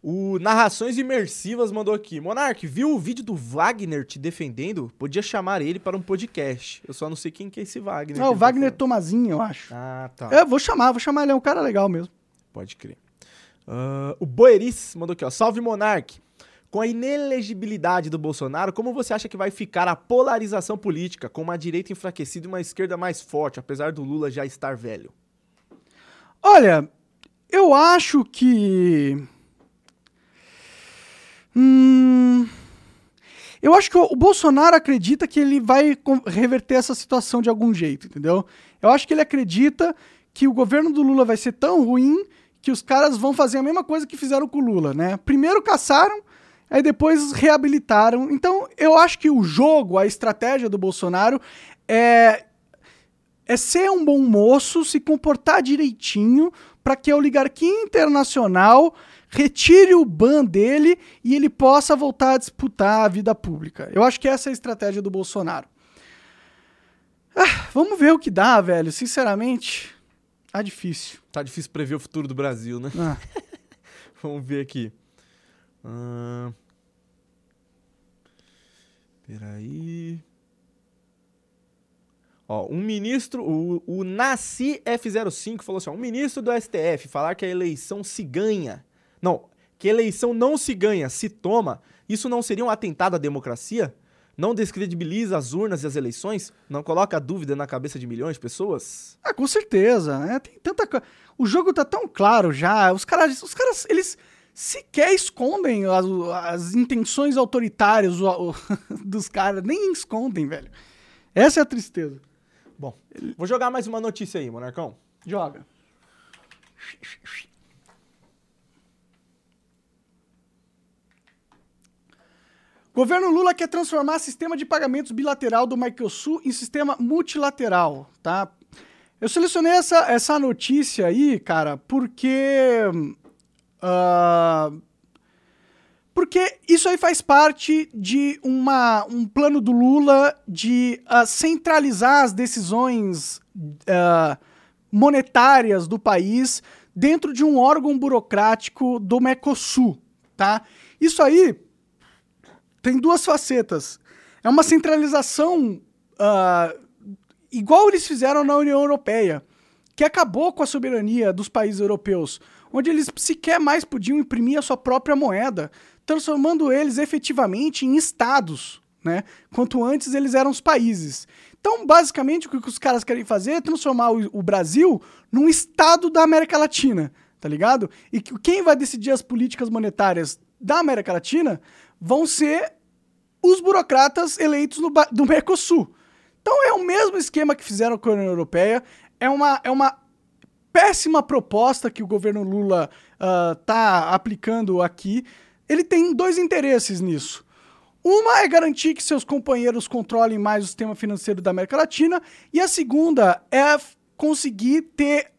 O Narrações Imersivas mandou aqui. Monark, viu o vídeo do Wagner te defendendo? Podia chamar ele para um podcast. Eu só não sei quem que é esse Wagner. Que o tá Wagner falando. Tomazinho, eu acho. Ah, tá. É, vou chamar, vou chamar. Ele é um cara legal mesmo. Pode crer. Ah, o Boeris mandou aqui, ó. Salve, Monark. Com a inelegibilidade do Bolsonaro, como você acha que vai ficar a polarização política, com uma direita enfraquecida e uma esquerda mais forte, apesar do Lula já estar velho? Olha, eu acho que. Hum. Eu acho que o Bolsonaro acredita que ele vai reverter essa situação de algum jeito, entendeu? Eu acho que ele acredita que o governo do Lula vai ser tão ruim que os caras vão fazer a mesma coisa que fizeram com o Lula, né? Primeiro caçaram, aí depois reabilitaram. Então, eu acho que o jogo, a estratégia do Bolsonaro é é ser um bom moço, se comportar direitinho para que a oligarquia internacional retire o ban dele e ele possa voltar a disputar a vida pública. Eu acho que essa é a estratégia do Bolsonaro. Ah, vamos ver o que dá, velho. Sinceramente, tá difícil. Tá difícil prever o futuro do Brasil, né? Ah, Vamos ver aqui. Peraí. Ó, um ministro, o, o Nasci F05 falou assim: ó, um ministro do STF falar que a eleição se ganha. Não, que eleição não se ganha, se toma. Isso não seria um atentado à democracia? Não descredibiliza as urnas e as eleições? Não coloca dúvida na cabeça de milhões de pessoas? ah, com certeza, né? Tem tanta coisa. O jogo tá tão claro já. Os caras, os caras eles sequer escondem as, as intenções autoritárias o- o- dos caras. Nem escondem, velho. Essa é a tristeza. Bom, vou jogar mais uma notícia aí, Monarcão. Joga. Governo Lula quer transformar sistema de pagamentos bilateral do Mercosul em sistema multilateral, tá? Eu selecionei essa, essa notícia aí, cara, porque. Ah, porque isso aí faz parte de uma, um plano do Lula de ah, centralizar as decisões ah, monetárias do país dentro de um órgão burocrático do Mercosul, tá? Isso aí tem duas facetas. É uma centralização ah, igual eles fizeram na União Europeia, que acabou com a soberania dos países europeus, onde eles sequer mais podiam imprimir a sua própria moeda, transformando eles efetivamente em estados, né? Quanto antes eles eram os países. Então, basicamente, o que os caras querem fazer é transformar o, Brasil num estado da América Latina, tá ligado? E que- quem vai decidir as políticas monetárias da América Latina vão ser os burocratas eleitos no, do Mercosul. Então é o mesmo esquema que fizeram com a União Europeia. É uma, é uma péssima proposta que o governo Lula está uh, aplicando aqui. Ele tem dois interesses nisso. Uma é garantir que seus companheiros controlem mais o sistema financeiro da América Latina, e a segunda é conseguir ter.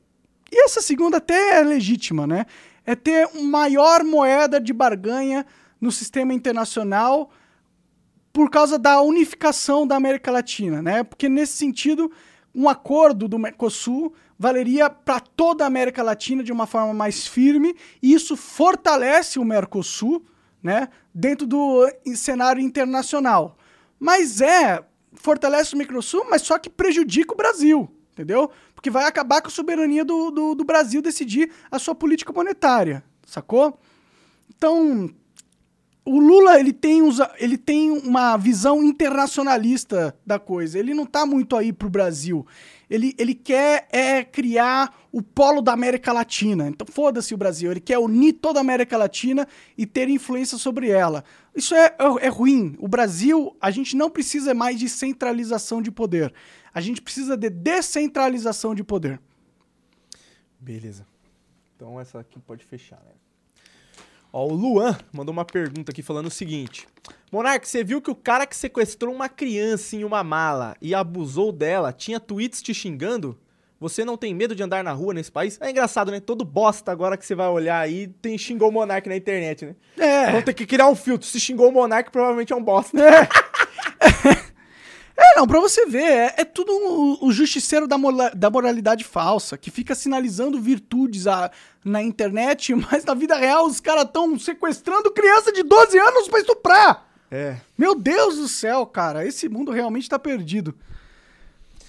E essa segunda até é legítima, né? É ter maior moeda de barganha no sistema internacional por causa da unificação da América Latina, né? Porque nesse sentido, um acordo do Mercosul valeria para toda a América Latina de uma forma mais firme, e isso fortalece o Mercosul, né, dentro do cenário internacional. Mas é, fortalece o Mercosul, mas só que prejudica o Brasil, entendeu? Porque vai acabar com a soberania do, do, do Brasil decidir a sua política monetária, sacou? Então, o Lula ele tem, uns, ele tem uma visão internacionalista da coisa. Ele não está muito aí pro Brasil. Ele, ele quer é, criar o polo da América Latina. Então, foda-se o Brasil. Ele quer unir toda a América Latina e ter influência sobre ela. Isso é, é, é ruim. O Brasil, a gente não precisa mais de centralização de poder. A gente precisa de descentralização de poder. Beleza. Então, essa aqui pode fechar, né? Ó, o Luan mandou uma pergunta aqui falando o seguinte: Monark, você viu que o cara que sequestrou uma criança em uma mala e abusou dela tinha tweets te xingando? Você não tem medo de andar na rua nesse país? É engraçado, né? Todo bosta agora que você vai olhar aí tem xingou o Monark na internet, né? É. Vão ter que criar um filtro. Se xingou o Monark, provavelmente é um bosta. É. É, não, pra você ver, é, é tudo o, o justiceiro da, mola, da moralidade falsa, que fica sinalizando virtudes a, na internet, mas na vida real os caras estão sequestrando criança de 12 anos pra estuprar. É. Meu Deus do céu, cara, esse mundo realmente tá perdido.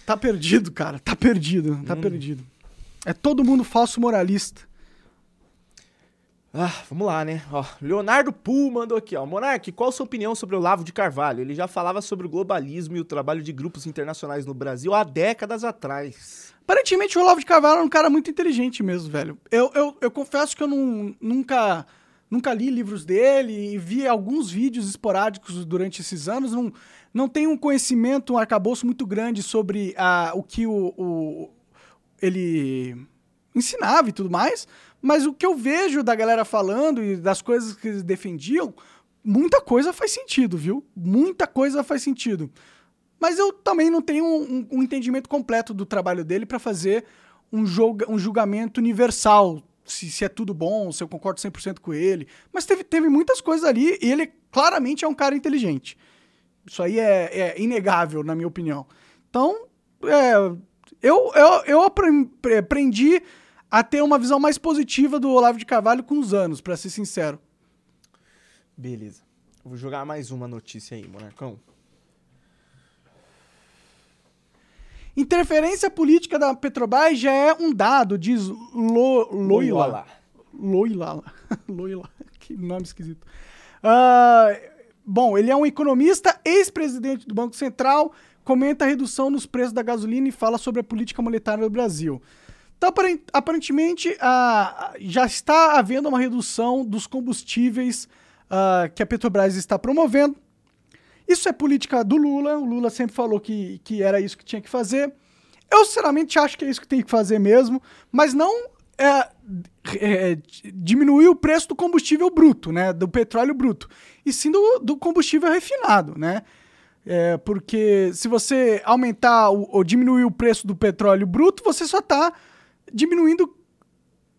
Tá perdido, cara, tá perdido, tá hum. perdido. É todo mundo falso moralista. Ah, vamos lá, né? Ó, Leonardo Pool mandou aqui, ó. Monark, qual a sua opinião sobre o Lavo de Carvalho? Ele já falava sobre o globalismo e o trabalho de grupos internacionais no Brasil há décadas atrás. Aparentemente o Olavo de Carvalho é um cara muito inteligente mesmo, velho. Eu, eu, eu confesso que eu não, nunca, nunca li livros dele e vi alguns vídeos esporádicos durante esses anos. Não, não tenho um conhecimento, um arcabouço muito grande sobre a, o que o, o ele ensinava e tudo mais. Mas o que eu vejo da galera falando e das coisas que eles defendiam, muita coisa faz sentido, viu? Muita coisa faz sentido. Mas eu também não tenho um, um entendimento completo do trabalho dele para fazer um, julga, um julgamento universal, se, se, é tudo bom, se eu concordo 100% com ele. Mas teve, teve muitas coisas ali e ele claramente é um cara inteligente. Isso aí é, é inegável, na minha opinião. Então, é, eu, eu, eu aprendi a ter uma visão mais positiva do Olavo de Carvalho com os anos, para ser sincero. Beleza. vou jogar mais uma notícia aí, Monarcão. Interferência política da Petrobras já é um dado, diz Lo, Loila. Loila. Loila. Que nome esquisito. Uh, bom, ele é um economista, ex-presidente do Banco Central, comenta a redução nos preços da gasolina e fala sobre a política monetária do Brasil. Então, aparentemente, uh, já está havendo uma redução dos combustíveis uh, que a Petrobras está promovendo. Isso é política do Lula. O Lula sempre falou que, que era isso que tinha que fazer. Eu, sinceramente, acho que é isso que tem que fazer mesmo, mas não é, é, diminuir o preço do combustível bruto, né? Do petróleo bruto. E sim do, do combustível refinado, né? É, porque se você aumentar ou diminuir o preço do petróleo bruto, você só está diminuindo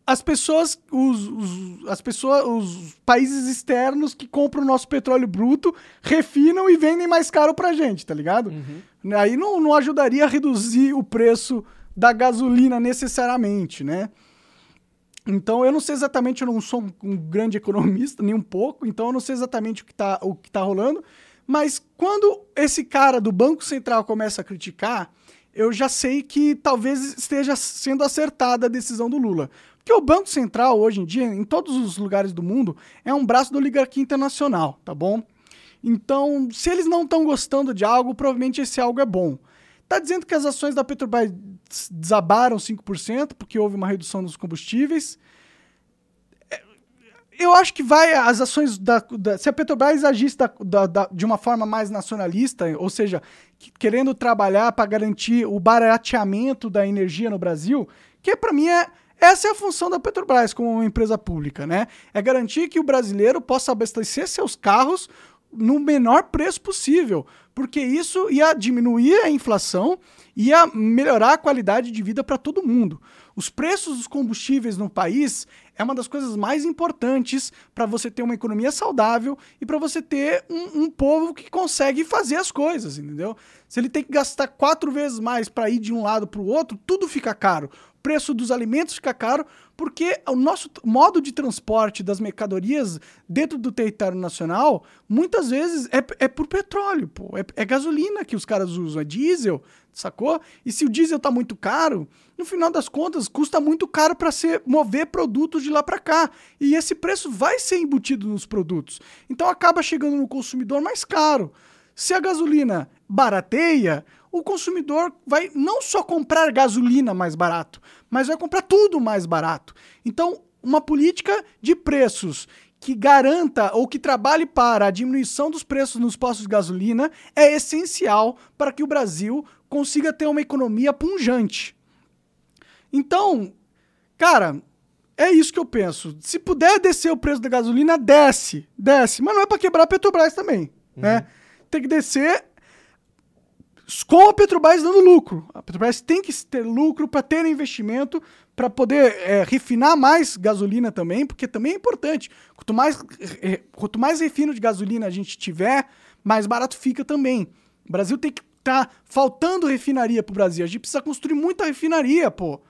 as pessoas, os, os, as pessoas, os países externos que compram o nosso petróleo bruto, refinam e vendem mais caro pra gente, tá ligado? Uhum. Aí não, não ajudaria a reduzir o preço da gasolina necessariamente, né? Então eu não sei exatamente, eu não sou um grande economista, nem um pouco, então eu não sei exatamente o que tá, o que tá rolando, mas quando esse cara do Banco Central começa a criticar, eu já sei que talvez esteja sendo acertada a decisão do Lula. Porque o Banco Central, hoje em dia, em todos os lugares do mundo, é um braço da oligarquia internacional, tá bom? Então, se eles não estão gostando de algo, provavelmente esse algo é bom. Tá dizendo que as ações da Petrobras desabaram 5% porque houve uma redução dos combustíveis. Eu acho que vai as ações da, da- se a Petrobras agisse da- da- de uma forma mais nacionalista, ou seja, que- querendo trabalhar para garantir o barateamento da energia no Brasil, que para mim é essa é a função da Petrobras como uma empresa pública, né? É garantir que o brasileiro possa abastecer seus carros no menor preço possível, porque isso ia diminuir a inflação, ia melhorar a qualidade de vida para todo mundo. Os preços dos combustíveis no país é uma das coisas mais importantes para você ter uma economia saudável e para você ter um, um povo que consegue fazer as coisas, entendeu? Se ele tem que gastar quatro vezes mais para ir de um lado para o outro, tudo fica caro. O preço dos alimentos fica caro porque o nosso modo de transporte das mercadorias dentro do território nacional muitas vezes é, é por petróleo, pô. É, é gasolina que os caras usam, é diesel, sacou? E se o diesel tá muito caro, no final das contas custa muito caro para ser mover produtos de lá para cá. E esse preço vai ser embutido nos produtos. Então acaba chegando no consumidor mais caro. Se a gasolina barateia, o consumidor vai não só comprar gasolina mais barato, mas vai comprar tudo mais barato. Então, uma política de preços que garanta ou que trabalhe para a diminuição dos preços nos postos de gasolina é essencial para que o Brasil consiga ter uma economia punjante. Então, cara, é isso que eu penso. Se puder descer o preço da gasolina, desce, desce. Mas não é para quebrar a Petrobras também, né? Tem que descer com a Petrobras dando lucro. A Petrobras tem que ter lucro para ter investimento, para poder é, refinar mais gasolina também, porque também é importante. Quanto mais, é, quanto mais refino de gasolina a gente tiver, mais barato fica também. O Brasil tem que tá faltando refinaria pro Brasil. A gente precisa construir muita refinaria, pô.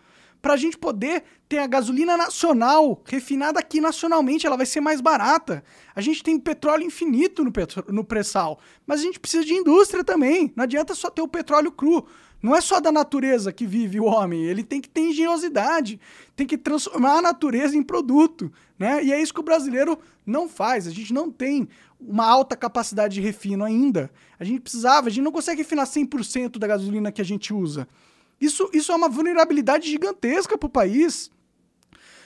Pra gente poder ter a gasolina nacional, refinada aqui nacionalmente, ela vai ser mais barata. A gente tem petróleo infinito no, petro- no pré-sal, mas a gente precisa de indústria também. Não adianta só ter o petróleo cru. Não é só da natureza que vive o homem, ele tem que ter engenhosidade, tem que transformar a natureza em produto, né? E é isso que o brasileiro não faz. A gente não tem uma alta capacidade de refino ainda. A gente precisava, a gente não consegue refinar 100% da gasolina que a gente usa. Isso, isso é uma vulnerabilidade gigantesca para o país.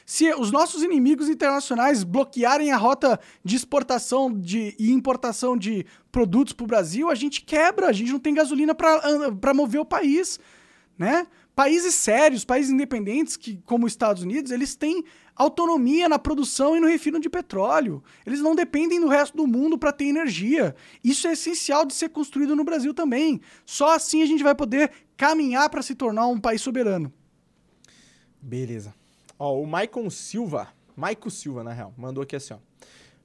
Se os nossos inimigos internacionais bloquearem a rota de exportação de, e importação de produtos para o Brasil, a gente quebra, a gente não tem gasolina para mover o país. Né? Países sérios, países independentes, que, como os Estados Unidos, eles têm autonomia na produção e no refino de petróleo. Eles não dependem do resto do mundo para ter energia. Isso é essencial de ser construído no Brasil também. Só assim a gente vai poder caminhar para se tornar um país soberano. Beleza. Ó, o Maicon Silva, Maico Silva, na real, mandou aqui assim, ó.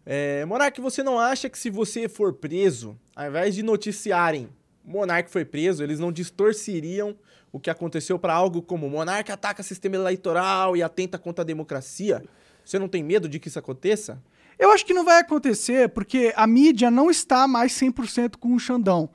É, Monark, você não acha que se você for preso, ao invés de noticiarem Monark foi preso, eles não distorceriam o que aconteceu para algo como Monark ataca sistema eleitoral e atenta contra a democracia? Você não tem medo de que isso aconteça? Eu acho que não vai acontecer porque a mídia não está mais 100% com o Xandão.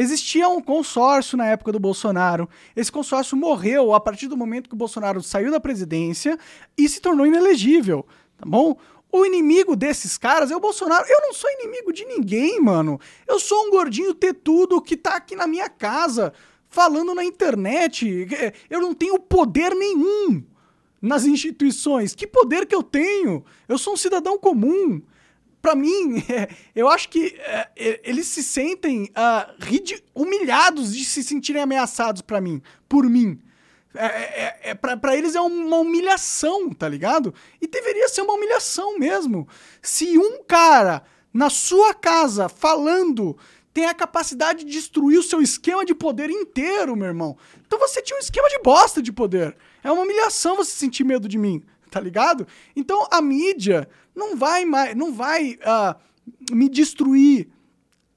Existia um consórcio na época do Bolsonaro. Esse consórcio morreu a partir do momento que o Bolsonaro saiu da presidência e se tornou inelegível, tá bom? O inimigo desses caras é o Bolsonaro. Eu não sou inimigo de ninguém, mano. Eu sou um gordinho tetudo que tá aqui na minha casa falando na internet. Eu não tenho poder nenhum nas instituições. Que poder que eu tenho? Eu sou um cidadão comum. Para mim, é, eu acho que é, eles se sentem uh, humilhados de se sentirem ameaçados para mim, por mim. É, é, é, para eles é uma humilhação, tá ligado? E deveria ser uma humilhação mesmo. Se um cara na sua casa falando tem a capacidade de destruir o seu esquema de poder inteiro, meu irmão. Então você tinha um esquema de bosta de poder. É uma humilhação você sentir medo de mim, tá ligado? Então a mídia não vai mais, não vai uh, me destruir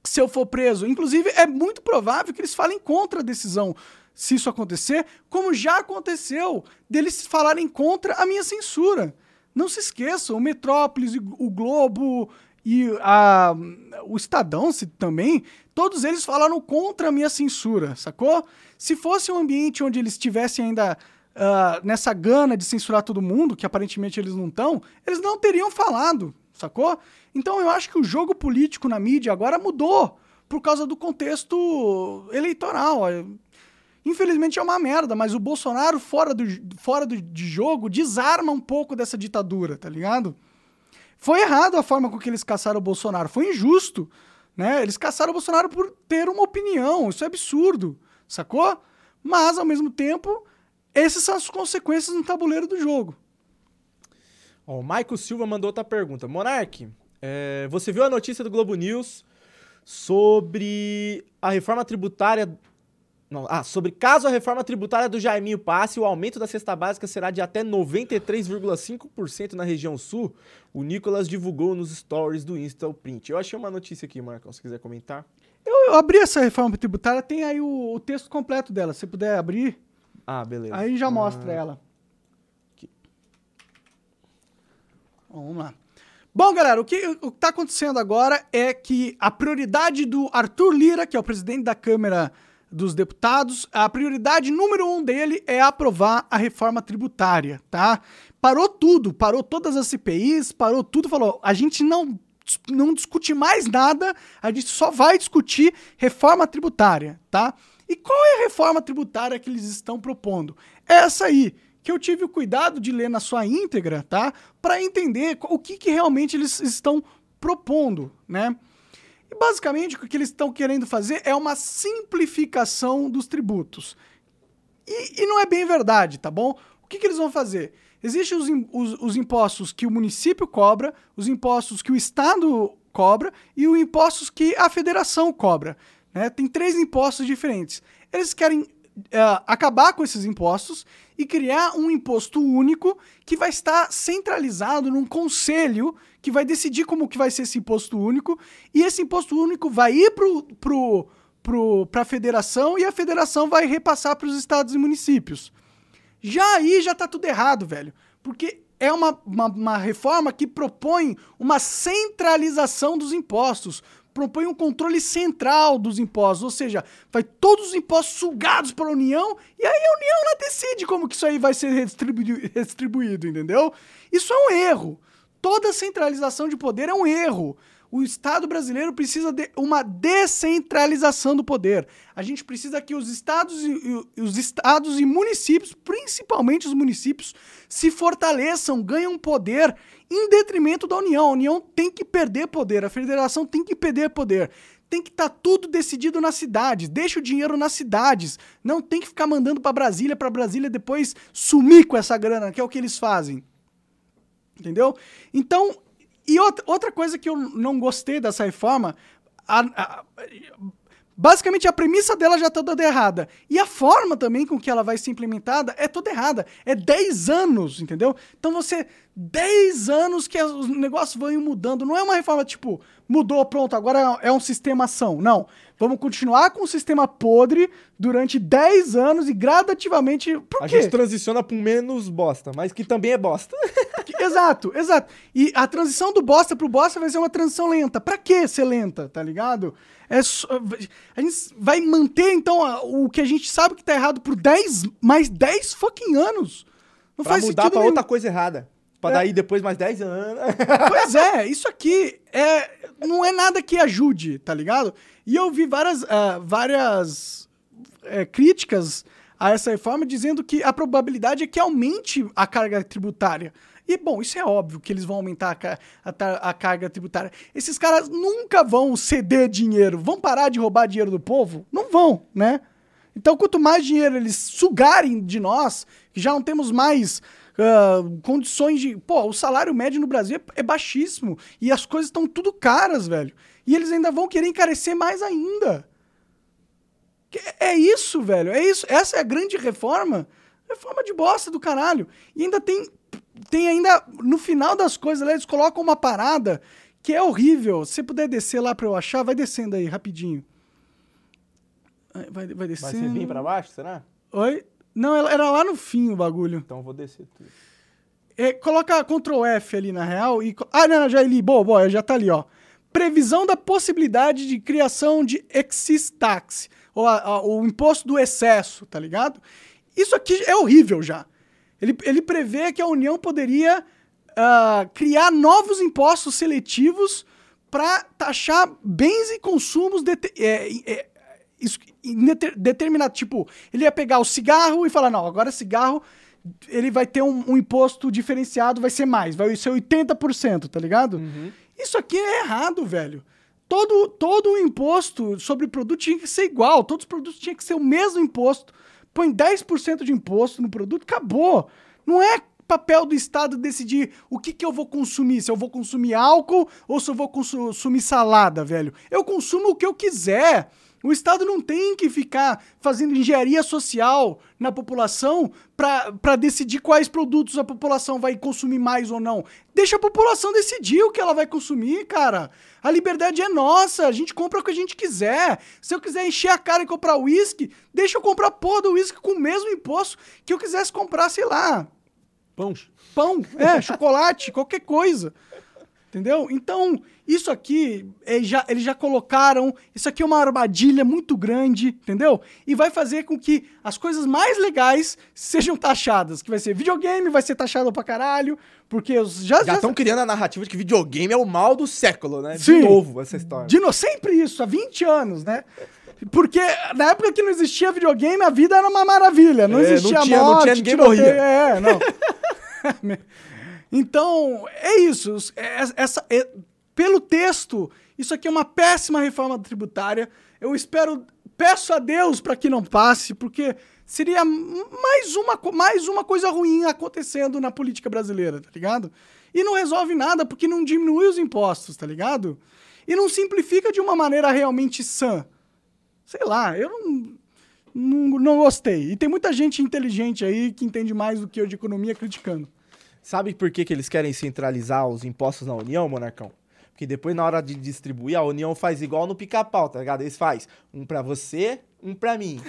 se eu for preso. Inclusive é muito provável que eles falem contra a decisão se isso acontecer, como já aconteceu deles falarem contra a minha censura. Não se esqueçam, o Metrópolis, o Globo e a, o Estadão se, também, todos eles falaram contra a minha censura, sacou? Se fosse um ambiente onde eles estivessem ainda uh, nessa gana de censurar todo mundo, que aparentemente eles não estão, eles não teriam falado, sacou? Então eu acho que o jogo político na mídia agora mudou por causa do contexto eleitoral. Infelizmente é uma merda, mas o Bolsonaro fora, do, fora do, de jogo desarma um pouco dessa ditadura, tá ligado? Foi errado a forma com que eles caçaram o Bolsonaro. Foi injusto. Né? Eles caçaram o Bolsonaro por ter uma opinião. Isso é absurdo. Sacou? Mas, ao mesmo tempo, essas são as consequências no tabuleiro do jogo. Ó, o Maico Silva mandou outra pergunta. Monark, é, você viu a notícia do Globo News sobre a reforma tributária. Não, ah, sobre caso a reforma tributária do Jaiminho passe, o aumento da cesta básica será de até 93,5% na região sul. O Nicolas divulgou nos stories do Insta o print. Eu achei uma notícia aqui, Marcão, se quiser comentar. Eu, eu abri essa reforma tributária, tem aí o, o texto completo dela. Se puder abrir, Ah, beleza. aí já mostra Ah, ela. Vamos lá. Bom, galera, o que o que tá acontecendo agora é que a prioridade do Arthur Lira, que é o presidente da Câmara dos Deputados, a prioridade número um dele é aprovar a reforma tributária, tá? Parou tudo, parou todas as CPIs, parou tudo, falou, a gente não, não discute mais nada, a gente só vai discutir reforma tributária, tá? E qual é a reforma tributária que eles estão propondo? Essa aí, que eu tive o cuidado de ler na sua íntegra, tá? Para entender o que, que realmente eles estão propondo, né? E basicamente o que eles estão querendo fazer é uma simplificação dos tributos. E, e não é bem verdade, tá bom? O que, que eles vão fazer? Existem os, os- os impostos que o município cobra, os impostos que o Estado cobra e os impostos que a federação cobra. Né? Tem três impostos diferentes. Eles querem eh, acabar com esses impostos e criar um imposto único que vai estar centralizado num conselho que vai decidir como que vai ser esse imposto único e esse imposto único vai ir pro, pro, pro, pra federação e a federação vai repassar para os estados e municípios. Já aí já tá tudo errado, velho. Porque é uma, uma, uma reforma que propõe uma centralização dos impostos. Propõe um controle central dos impostos. Ou seja, vai todos os impostos sugados para a União e aí a União ela decide como que isso aí vai ser redistribu- redistribuído, entendeu? Isso é um erro. Toda centralização de poder é um erro. O Estado brasileiro precisa de uma descentralização do poder. A gente precisa que os estados e, e- os estados e municípios, principalmente os municípios, se fortaleçam, ganham poder em detrimento da União. A União tem que perder poder, a federação tem que perder poder. Tem que estar tudo decidido nas cidades. Deixa o dinheiro nas cidades. Não tem que ficar mandando para Brasília, para Brasília depois sumir com essa grana, que é o que eles fazem. Entendeu? Então, e outra, outra coisa que eu não gostei dessa reforma, a- a- basicamente a premissa dela já tá toda errada. E a forma também com que ela vai ser implementada é toda errada. É 10 anos, entendeu? Então você. 10 anos que os negócios vão mudando. Não é uma reforma tipo, mudou, pronto, agora é um sistema ação. Não. Vamos continuar com o sistema podre durante 10 anos e gradativamente. Por A quê? gente transiciona um menos bosta, mas que também é bosta. Exato, exato. E a transição do bosta pro bosta vai ser uma transição lenta. Pra que ser lenta, tá ligado? É só- a gente vai manter, então, a- o que a gente sabe que tá errado por 10, mais 10 fucking anos. Não pra faz mudar pra nenhum. outra coisa errada. Pra É. daí depois mais 10 anos. Pois é, isso aqui é, não é nada que ajude, tá ligado? E eu vi várias, ah, várias é, críticas a essa reforma dizendo que a probabilidade é que aumente a carga tributária. E, bom, isso é óbvio que eles vão aumentar a, a a carga tributária. Esses caras nunca vão ceder dinheiro. Vão parar de roubar dinheiro do povo? Não vão, né? Então, quanto mais dinheiro eles sugarem de nós, que já não temos mais ah, condições de. Pô, o salário médio no Brasil é, é baixíssimo. E as coisas estão tudo caras, velho. E eles ainda vão querer encarecer mais ainda. É isso, velho. É isso. Essa é a grande reforma. Reforma de bosta do caralho. E ainda tem. Tem ainda. No final das coisas, eles colocam uma parada que é horrível. Se você puder descer lá pra eu achar, vai descendo aí, rapidinho. Vai, vai Vai descendo. ser bem pra baixo, será? Oi? Não, era lá no fim o bagulho. Então vou descer tudo. É, coloca Ctrl F ali na real e. Ah, não, não, já li. Boa, boa, já tá ali, ó. Previsão da possibilidade de criação de excess tax, ou a- a- o imposto do excesso, tá ligado? Isso aqui é horrível já. Ele, ele prevê que a União poderia ah, criar novos impostos seletivos para taxar bens e consumos dete- é, é, determinado. Tipo, ele ia pegar o cigarro e falar: não, agora cigarro ele vai ter um, um imposto diferenciado, vai ser mais, vai ser 80%, tá ligado? Isso aqui é errado, velho. Todo, todo o imposto sobre produto tinha que ser igual, todos os produtos tinham que ser o mesmo imposto. Põe 10% de imposto no produto, acabou. Não é papel do Estado decidir o que, que eu vou consumir, se eu vou consumir álcool ou se eu vou consu- consumir salada, velho. Eu consumo o que eu quiser. O Estado não tem que ficar fazendo engenharia social na população para decidir quais produtos a população vai consumir mais ou não. Deixa a população decidir o que ela vai consumir, cara. A liberdade é nossa, a gente compra o que a gente quiser. Se eu quiser encher a cara e comprar uísque, deixa eu comprar porra do uísque com o mesmo imposto que eu quisesse comprar, sei lá, Pão. pão, é, chocolate, qualquer coisa. Entendeu? Então, isso aqui, é, já, eles já colocaram. Isso aqui é uma armadilha muito grande, entendeu? E vai fazer com que as coisas mais legais sejam taxadas. Que vai ser videogame, vai ser taxado pra caralho. Porque os- já. Já estão criando a narrativa de que videogame é o mal do século, né? Sim. De novo essa história. De no, sempre isso, há 20 anos, né? Porque na época que não existia videogame, a vida era uma maravilha. Não É, não existia tinha- não morte, tinha ninguém morria. É, não. então, é isso. Os- é- Essa, é- pelo texto, isso aqui é uma péssima reforma tributária. Eu espero, peço a Deus para que não passe, porque seria mais uma, mais uma coisa ruim acontecendo na política brasileira, tá ligado? E não resolve nada porque não diminui os impostos, tá ligado? E não simplifica de uma maneira realmente sã. Sei lá, eu não, não, não gostei. E tem muita gente inteligente aí que entende mais do que eu de economia criticando. Sabe por que, que eles querem centralizar os impostos na União, Monarcão? Porque depois, na hora de distribuir, a União faz igual no pica-pau, tá ligado? Eles faz um pra você, um pra mim.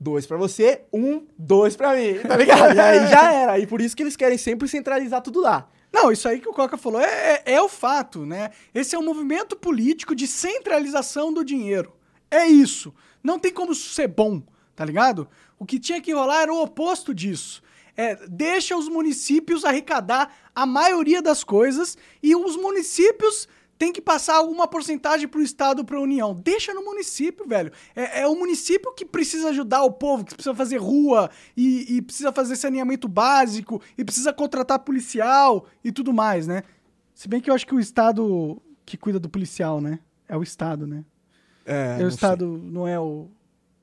Dois pra você, um, dois pra mim, tá ligado? E aí já era. E por isso que eles querem sempre centralizar tudo lá. Não, isso aí que o Coca falou é, é, é o fato, né? Esse é um movimento político de centralização do dinheiro. É isso. Não tem como ser bom, tá ligado? O que tinha que rolar era o oposto disso. É, deixa os municípios arrecadar a maioria das coisas e os municípios têm que passar alguma porcentagem pro Estado, pra União. Deixa no município, velho. É, é o município que precisa ajudar o povo, que precisa fazer rua e, e precisa fazer saneamento básico e precisa contratar policial e tudo mais, né? Se bem que eu acho que o Estado que cuida do policial, né? É o Estado, né? É, É o Estado não é o.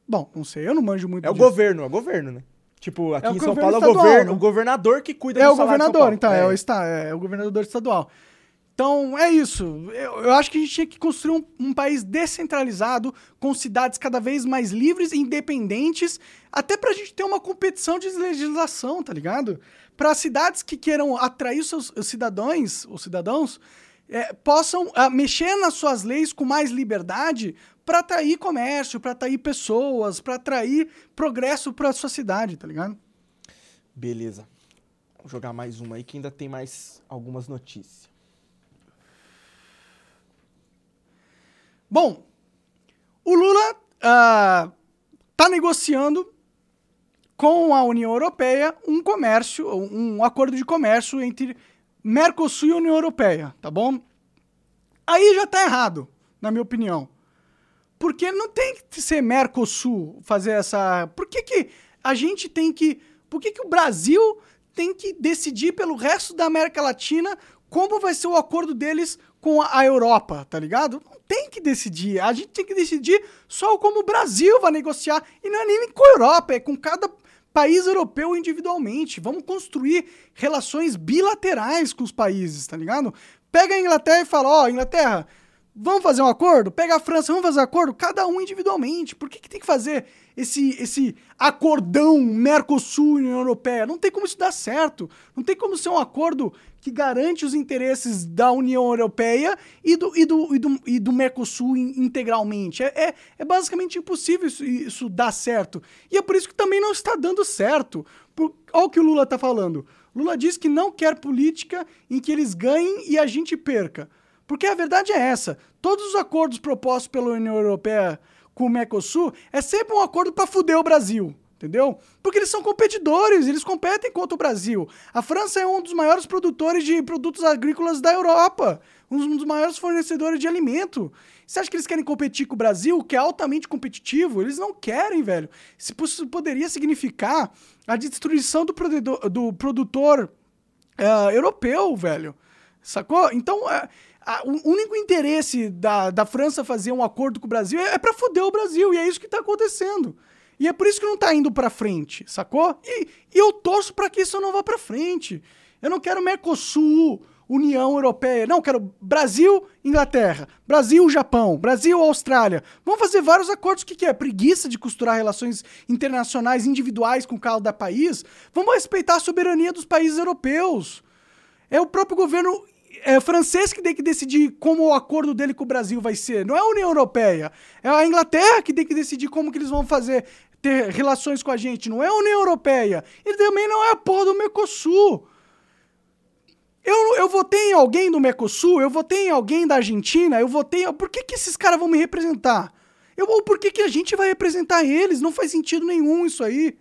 Bom, não sei, eu não manjo muito É o disso. governo, é o governo, né? Tipo, aqui É o em São Paulo é o governo, o governador que cuida É do o de São governador, então, é. o está, é o governador estadual. Então, é isso. Eu, eu acho que a gente tinha que construir um, um país descentralizado, com cidades cada vez mais livres e independentes, até pra gente ter uma competição de legislação, tá ligado? Para cidades que queiram atrair seus cidadãos, os cidadãos, é, possam ah, mexer nas suas leis com mais liberdade para atrair comércio, para atrair pessoas, para atrair progresso para sua cidade, tá ligado? Beleza. Vou jogar mais uma aí que ainda tem mais algumas notícias. Bom, o Lula ah, tá negociando com a União Europeia um comércio, um acordo de comércio entre Mercosul e União Europeia, tá bom? Aí já tá errado, na minha opinião. Porque não tem que ser Mercosul fazer essa. Por que, que a gente tem que. Por que, que o Brasil tem que decidir pelo resto da América Latina como vai ser o acordo deles com a Europa, tá ligado? Não tem que decidir. A gente tem que decidir só como o Brasil vai negociar. E não é nem com a Europa, é com cada país europeu individualmente. Vamos construir relações bilaterais com os países, tá ligado? Pega a Inglaterra e fala: Ó, oh, Inglaterra, vamos fazer um acordo? Pega a França, vamos fazer um acordo? Cada um individualmente. Por que, que tem que fazer esse, esse acordão Mercosul e União Europeia? Não tem como isso dar certo. Não tem como ser um acordo que garante os interesses da União Europeia e do, e do, e do, e do Mercosul integralmente. É, é, é basicamente impossível isso, isso dar certo. E é por isso que também não está dando certo. Por, olha o que o Lula está falando. Lula diz que não quer política em que eles ganhem e a gente perca. Porque a verdade é essa. Todos os acordos propostos pela União Europeia com o Mercosul é sempre um acordo para fuder o Brasil. Entendeu? Porque eles são competidores, eles competem contra o Brasil. A França é um dos maiores produtores de produtos agrícolas da Europa, um dos maiores fornecedores de alimento. Você acha que eles querem competir com o Brasil, que é altamente competitivo? Eles não querem, velho. Isso poderia significar a destruição do, produtor, do produtor uh, europeu, velho. Sacou? Então, uh, o único interesse da, da França fazer um acordo com o Brasil é, é para foder o Brasil, e é isso que tá acontecendo. E é por isso que não tá indo pra frente, sacou? E, e eu torço para que isso não vá pra frente. Eu não quero Mercosul, União Europeia. Não, quero Brasil, Inglaterra. Brasil, Japão. Brasil, Austrália. Vamos fazer vários acordos. O que, que é? Preguiça de costurar relações internacionais individuais com cada país? Vamos respeitar a soberania dos países europeus. É o próprio governo é, francês que tem que decidir como o acordo dele com o Brasil vai ser. Não é a União Europeia. É a Inglaterra que tem que decidir como que eles vão fazer ter relações com a gente. Não é a União Europeia. E também não é a porra do Mercosul. Eu, eu votei em alguém do Mercosul, eu votei em alguém da Argentina, eu votei. Por que, que esses caras vão me representar? Eu, ou por que, que a gente vai representar eles? Não faz sentido nenhum isso aí.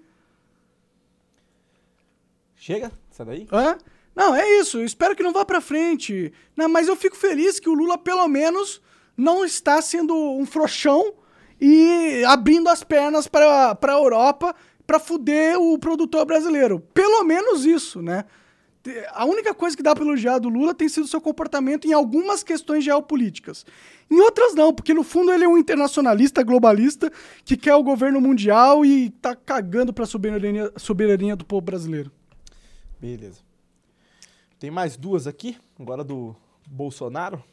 Chega? Sai daí? Hã? Não, é isso. Eu espero que não vá pra frente. Não, mas eu fico feliz que o Lula, pelo menos, não está sendo um frouxão e abrindo as pernas para a Europa para fuder o produtor brasileiro. Pelo menos isso, né? a única coisa que dá para elogiar do Lula tem sido seu comportamento em algumas questões geopolíticas. Em outras não, porque no fundo ele é um internacionalista globalista que quer o governo mundial e tá cagando para a soberania, soberania do povo brasileiro. Beleza. Tem mais duas aqui, agora do Bolsonaro.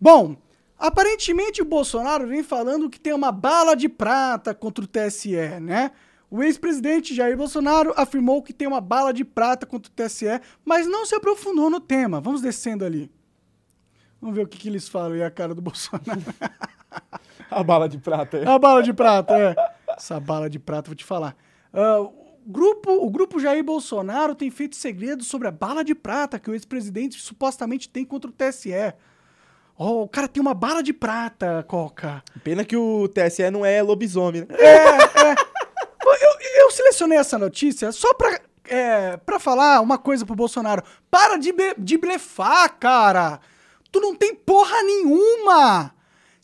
Bom, aparentemente o Bolsonaro vem falando que tem uma bala de prata contra o TSE, né? O ex-presidente Jair Bolsonaro afirmou que tem uma bala de prata contra o TSE, mas não se aprofundou no tema. Vamos descendo ali. Vamos ver o que, que eles falam e a cara do Bolsonaro. a bala de prata, é. A bala de prata, é. Essa bala de prata, vou te falar. Uh, grupo, o grupo Jair Bolsonaro tem feito segredos sobre a bala de prata que o ex-presidente supostamente tem contra o TSE. Oh, o cara tem uma bala de prata, Coca. Pena que o TSE não é lobisomem, né? É, é eu selecionei essa notícia só pra, é, pra falar uma coisa pro Bolsonaro. Para de, de blefar, cara! Tu não tem porra nenhuma!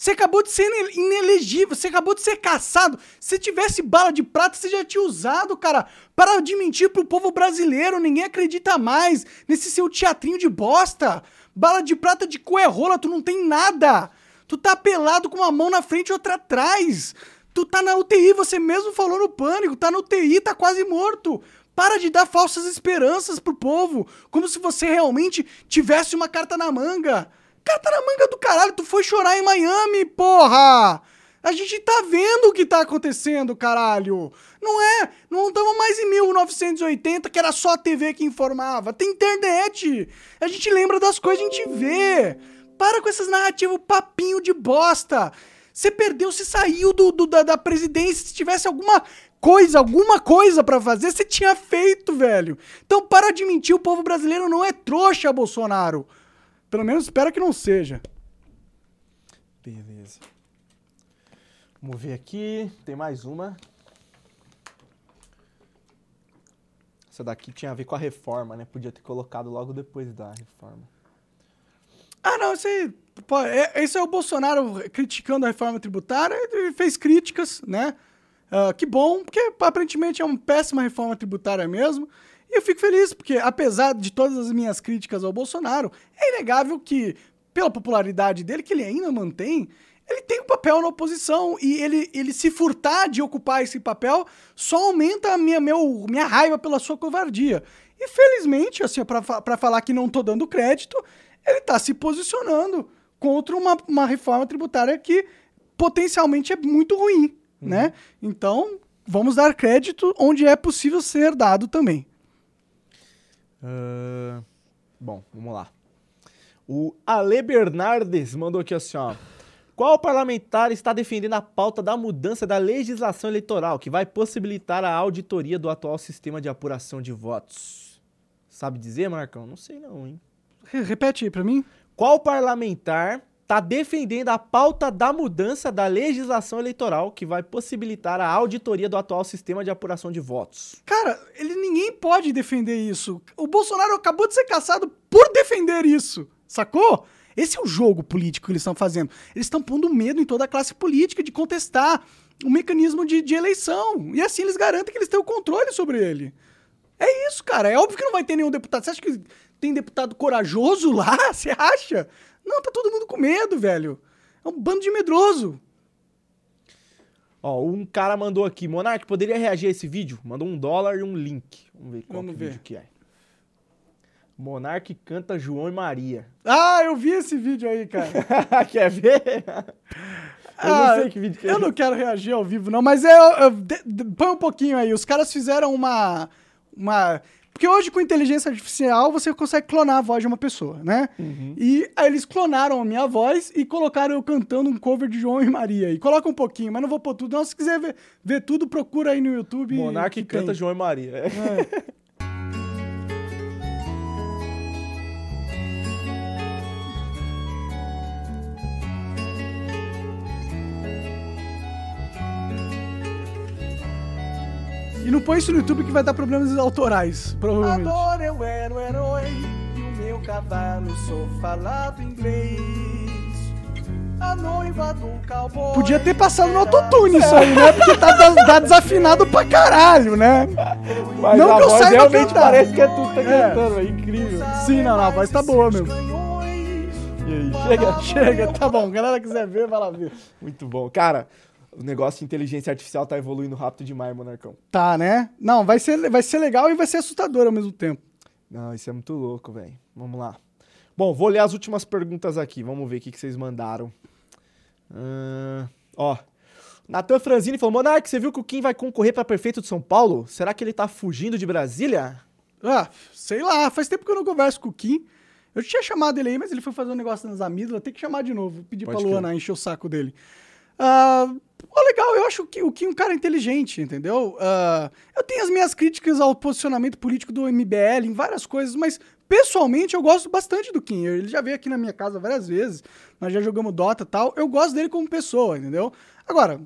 Você acabou de ser inelegível, você acabou de ser caçado. Se tivesse bala de prata, você já tinha usado, cara. Para de mentir pro povo brasileiro, ninguém acredita mais nesse seu teatrinho de bosta. Bala de prata de coerrola, tu não tem nada. Tu tá pelado com uma mão na frente e outra atrás. Tu tá na UTI, você mesmo falou no pânico, tá na UTI, tá quase morto. Para de dar falsas esperanças pro povo, como se você realmente tivesse uma carta na manga. Carta na manga do caralho, tu foi chorar em Miami, porra! A gente tá vendo o que tá acontecendo, caralho. Não é? Não estamos mais em 1980, que era só a TV que informava. Tem internet. A gente lembra das coisas, a gente vê. Para com essas narrativas papinho de bosta. Você perdeu, você saiu do, do da, da, presidência. Se tivesse alguma coisa, alguma coisa para fazer, você tinha feito, velho. Então para de mentir, o povo brasileiro não é trouxa, Bolsonaro. Pelo menos espero que não seja. Beleza. Vamos ver aqui. Tem mais uma. Essa daqui tinha a ver com a reforma, né? Podia ter colocado logo depois da reforma. Ah, não, isso aí. Pô, é, esse é o Bolsonaro criticando a reforma tributária. Ele fez críticas, né? Uh, que bom, porque aparentemente é uma péssima reforma tributária mesmo. E eu fico feliz, porque apesar de todas as minhas críticas ao Bolsonaro, é inegável que, pela popularidade dele, que ele ainda mantém, ele tem um papel na oposição. E ele, ele se furtar de ocupar esse papel só aumenta a minha, meu, minha raiva pela sua covardia. E felizmente, assim, para falar que não tô dando crédito, ele está se posicionando contra uma, uma reforma tributária que potencialmente é muito ruim, uhum. né? Então, vamos dar crédito onde é possível ser dado também. Uh, bom, vamos lá. O Ale Bernardes mandou aqui assim, ó. Qual parlamentar está defendendo a pauta da mudança da legislação eleitoral que vai possibilitar a auditoria do atual sistema de apuração de votos? Sabe dizer, Marcão? Não sei não, hein? Repete aí pra mim. Qual parlamentar está defendendo a pauta da mudança da legislação eleitoral que vai possibilitar a auditoria do atual sistema de apuração de votos. Cara, ele ninguém pode defender isso. O Bolsonaro acabou de ser caçado por defender isso, sacou? Esse é o jogo político que eles estão fazendo. Eles estão pondo medo em toda a classe política de contestar o mecanismo de, de eleição. E assim eles garantem que eles têm o controle sobre ele. É isso, cara. É óbvio que não vai ter nenhum deputado. Você acha que tem deputado corajoso lá? Você acha? Não, tá todo mundo com medo, velho. É um bando de medroso. Ó, um cara mandou aqui, Monark, poderia reagir a esse vídeo? Mandou um dólar e um link. Vamos ver qual Vamos que ver. vídeo que é. Monark canta João e Maria. Ah, eu vi esse vídeo aí, cara. Quer ver? Eu Ah, não sei que vídeo que é. Eu não quero reagir ao vivo, não, mas é. põe um pouquinho aí. Os caras fizeram uma. Uma. Porque hoje com inteligência artificial você consegue clonar a voz de uma pessoa, né? Uhum. E aí eles clonaram a minha voz e colocaram eu cantando um cover de João e Maria. E coloca um pouquinho, mas não vou pôr tudo. Não, se quiser ver, ver tudo, procura aí no YouTube. Monark que canta tem. João e Maria. E não põe isso no YouTube que vai dar problemas autorais, provavelmente. Agora eu era o herói e o meu cavalo só falava inglês. A noiva do cowboy. Podia ter passado no autotune isso aí, né? Porque tá, des- tá desafinado pra caralho, né? Mas Não a que eu saiba realmente cantar. parece que é tu que tá É. cantando, é incrível. Sim, não, não, a voz tá boa mesmo. E aí, Chega, chega, tá bom. Galera quiser ver, vai lá ver. Muito bom. Cara, o negócio de inteligência artificial tá evoluindo rápido demais, Monarcão. Tá, né? Não, vai ser, vai ser legal e vai ser assustador ao mesmo tempo. Não, isso é muito louco, velho. Vamos lá. Bom, vou ler as últimas perguntas aqui. Vamos ver o que, que vocês mandaram. Ahn, ó. Natan Franzini falou: Monark, você viu que o Kim vai concorrer pra prefeito de São Paulo? Será que ele tá fugindo de Brasília? Ah, sei lá, faz tempo que eu não converso com o Kim. Eu tinha chamado ele aí, mas ele foi fazer um negócio nas amígdalas, tem que chamar de novo. Pedir Pode pra. Luana encher o saco dele. Pô, legal, eu acho que o Kim um cara inteligente, entendeu? Ah, eu tenho as minhas críticas ao posicionamento político do MBL em várias coisas, mas pessoalmente eu gosto bastante do Kim. Ele já veio aqui na minha casa várias vezes, nós já jogamos Dota tal. Eu gosto dele como pessoa, entendeu? Agora,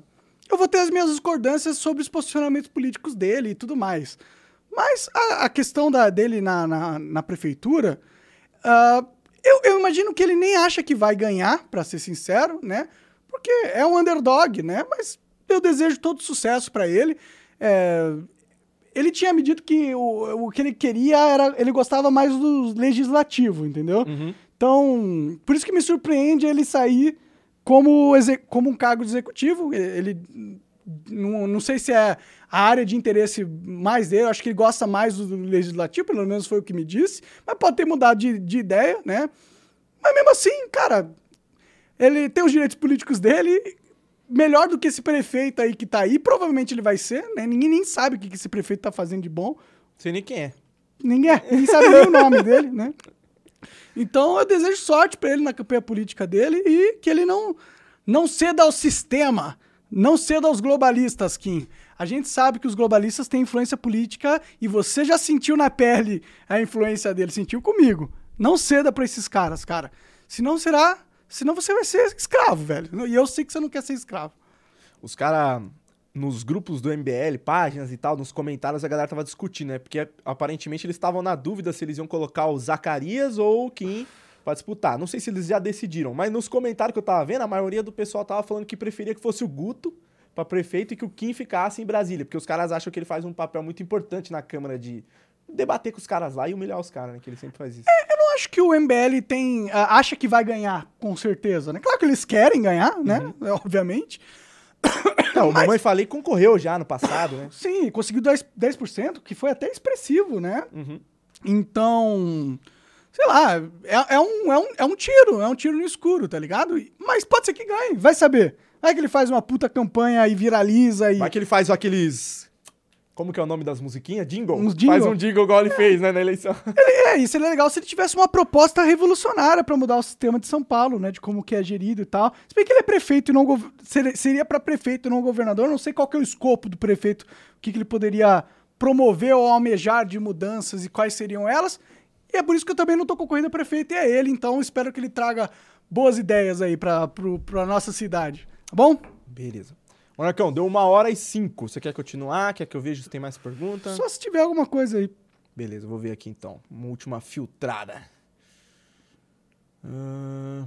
eu vou ter as minhas discordâncias sobre os posicionamentos políticos dele e tudo mais. Mas a, a questão da, dele na, na, na prefeitura, ah, eu, eu imagino que ele nem acha que vai ganhar, pra ser sincero, né? Porque é um underdog, né? Mas eu desejo todo sucesso pra ele. É, ele tinha me dito que o, o que ele queria era. Ele gostava mais do legislativo, entendeu? Então, por isso que me surpreende ele sair como, como um cargo de executivo. Ele. Não, não sei se é a área de interesse mais dele, eu acho que ele gosta mais do legislativo, pelo menos foi o que me disse, mas pode ter mudado de, de ideia, né? Mas mesmo assim, cara, ele tem os direitos políticos dele, melhor do que esse prefeito aí que tá aí, provavelmente ele vai ser, né? Ninguém nem sabe o que esse prefeito tá fazendo de bom. Sei nem quem é. Ninguém, ninguém sabe nem o nome dele, né? Então eu desejo sorte pra ele na campanha política dele e que ele não, não ceda ao sistema, não ceda aos globalistas, Kim. A gente sabe que os globalistas têm influência política e você já sentiu na pele a influência dele, sentiu comigo. Não ceda pra esses caras, cara. Senão será. Senão você vai ser escravo, velho. E eu sei que você não quer ser escravo. Os caras, nos grupos do MBL, páginas e tal, nos comentários, a galera tava discutindo, né? Porque aparentemente eles estavam na dúvida se eles iam colocar o Zacarias ou o Kim pra disputar. Não sei se eles já decidiram, mas nos comentários que eu tava vendo, a maioria do pessoal tava falando que preferia que fosse o Guto pra prefeito e que o Kim ficasse em Brasília, porque os caras acham que ele faz um papel muito importante na Câmara de debater com os caras lá e humilhar os caras, né? Que ele sempre faz isso. Eu não acho que o MBL tem. acha que vai ganhar, com certeza, né? Claro que eles querem ganhar, né? É, Obviamente. Não, o Mamãe Falei concorreu já no passado, né? Sim, conseguiu 10%, 10% que foi até expressivo, né? Uhum. Então, sei lá, é, é um, é, um, é um tiro, é um tiro no escuro, tá ligado? Mas pode ser que ganhe, vai saber. Vai que ele faz uma puta campanha e viraliza e. Vai que ele faz aqueles. Como que é o nome das musiquinhas? Jingle? Uns Faz jingle. um jingle igual ele fez, né, na eleição. É, isso seria legal se ele tivesse uma proposta revolucionária pra mudar o sistema de São Paulo, né? De como que é gerido e tal. Se bem que ele é prefeito e não gov- seria, para prefeito e não governador, não sei qual que é o escopo do prefeito, o que, que ele poderia promover ou almejar de mudanças e quais seriam elas. E é por isso que eu também não tô concorrendo a prefeito, e é ele, então espero que ele traga boas ideias aí pro, pra nossa cidade. Tá bom? Beleza. Monarcão, deu uma hora e cinco. Você quer continuar? Quer que eu veja se tem mais pergunta? Só se tiver alguma coisa aí. Beleza, vou ver aqui então. Uma última filtrada. Ah.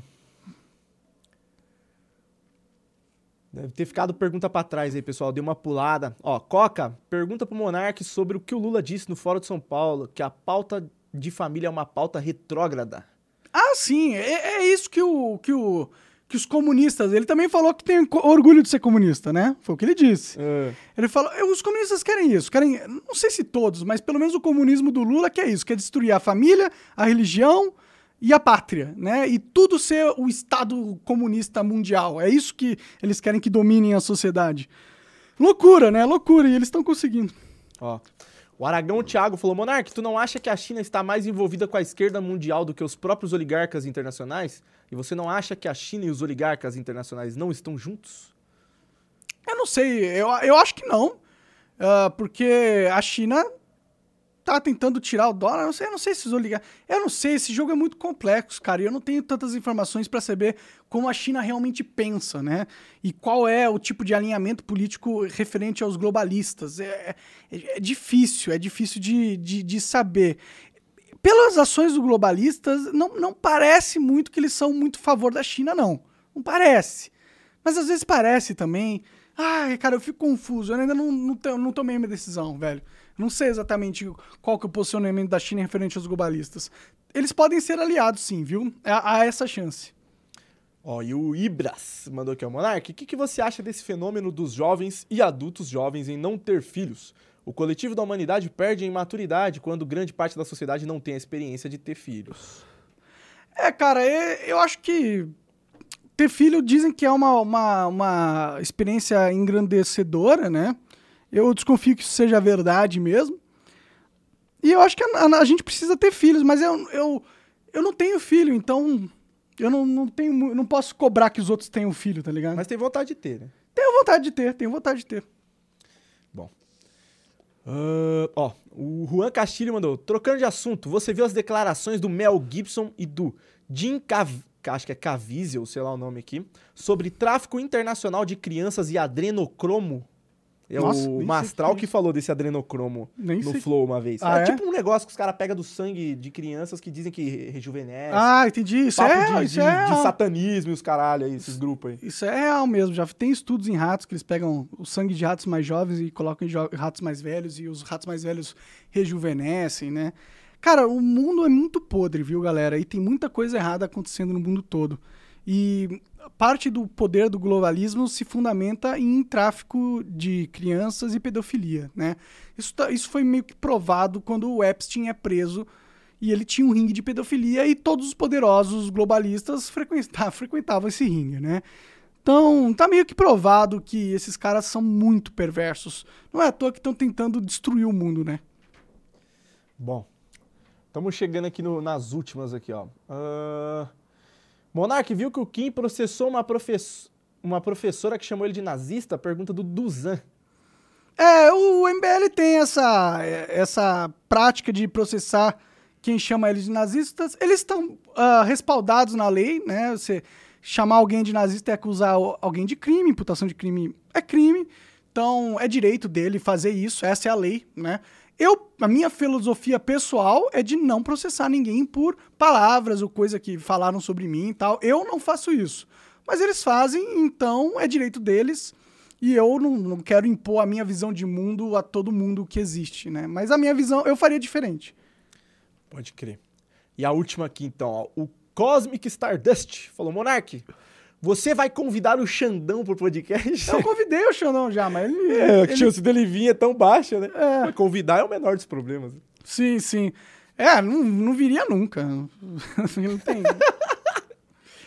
Deve ter ficado pergunta pra trás aí, pessoal. Dei uma pulada. Ó, Coca, pergunta pro Monark sobre o que o Lula disse no Fórum de São Paulo, que a pauta de família é uma pauta retrógrada. Ah, sim. É, é isso que o, que o que os comunistas. Ele também falou que tem orgulho de ser comunista, né? Foi o que ele disse. Ele falou, "Eh, os comunistas querem isso, querem, não sei se todos, mas pelo menos o comunismo do Lula quer isso, quer destruir a família, a religião e a pátria, né? E tudo ser o Estado comunista mundial. É isso que eles querem que dominem a sociedade. Loucura, né? Loucura, e eles estão conseguindo. Ó. O Aragão Thiago falou: Monark, tu não acha que a China está mais envolvida com a esquerda mundial do que os próprios oligarcas internacionais? E você não acha que a China e os oligarcas internacionais não estão juntos? Eu não sei, eu, eu acho que não, ah, porque a China tá tentando tirar o dólar, eu não sei, eu não sei se os oligarcas... Eu não sei, esse jogo é muito complexo, cara, e eu não tenho tantas informações para saber como a China realmente pensa, né? E qual é o tipo de alinhamento político referente aos globalistas. É, é- é difícil, é difícil de, de, de saber. Pelas ações dos globalistas, não, não parece muito que eles são muito a favor da China, não. Não parece. Mas às vezes parece também. Ai, cara, eu fico confuso. Eu ainda não, não, não tomei minha decisão, velho. Não sei exatamente qual que é o posicionamento da China referente aos globalistas. Eles podem ser aliados, sim, viu? Há, há essa chance. Ó, e o Ibras mandou aqui, ó, Monark, o que, que você acha desse fenômeno dos jovens e adultos jovens em não ter filhos? O coletivo da humanidade perde em maturidade quando grande parte da sociedade não tem a experiência de ter filhos. É, cara, é- eu acho que ter filho dizem que é uma, uma, uma experiência engrandecedora, né? Eu desconfio que isso seja verdade mesmo. E eu acho que a, a- a gente precisa ter filhos, mas eu, eu, eu não tenho filho, então eu não, não tenho, não posso cobrar que os outros tenham filho, tá ligado? Mas tem vontade de ter, né? tenho vontade de ter, tenho vontade de ter. Ah, ó, o Juan Castilho mandou. Trocando de assunto, você viu as declarações do Mel Gibson e do Jim Cav... acho que é Caviezel, sei lá o nome aqui, sobre tráfico internacional de crianças e adrenocromo? É Nossa, o Mastral que que falou desse adrenocromo Nem no sei. Flow uma vez. Ah, é, é? tipo um negócio que os caras pegam do sangue de crianças que dizem que re- rejuvenesce. Ah, entendi. Isso papo é, de, isso de- é de satanismo e os caralho aí, esses grupos aí. Isso é real mesmo. Já tem estudos em ratos que eles pegam o sangue de ratos mais jovens e colocam em ratos mais velhos e os ratos mais velhos rejuvenescem, né? Cara, o mundo é muito podre, viu, galera? E tem muita coisa errada acontecendo no mundo todo. E parte do poder do globalismo se fundamenta em tráfico de crianças e pedofilia, né? Isso, tá- isso foi meio que provado quando o Epstein é preso e ele tinha um ringue de pedofilia e todos os poderosos globalistas frequenta- frequentavam esse ringue, né? Então, tá meio que provado que esses caras são muito perversos. Não é à toa que estão tentando destruir o mundo, né? Bom, estamos chegando aqui no- nas últimas aqui, ó. Ah, Monark viu que o Kim processou uma, profess- uma professora que chamou ele de nazista? Pergunta do Duzan. É, o MBL tem essa, essa prática de processar quem chama eles de nazistas. Eles estão ah, respaldados na lei, né? Você chamar alguém de nazista é acusar alguém de crime, imputação de crime é crime. Então, é direito dele fazer isso, essa é a lei, né? Eu, a minha filosofia pessoal é de não processar ninguém por palavras ou coisa que falaram sobre mim e tal. Eu não faço isso. Mas eles fazem, então é direito deles. E eu não, não quero impor a minha visão de mundo a todo mundo que existe, né? Mas a minha visão eu faria diferente. Pode crer. E a última aqui, então, ó. O Cosmic Stardust falou: Monark, você vai convidar o Xandão pro podcast? Eu convidei o Xandão já, mas ele. É, a ele- chance dele vir é tão baixa, né? É. Mas convidar é o menor dos problemas. Sim, sim. É, não, não viria nunca. Não tem.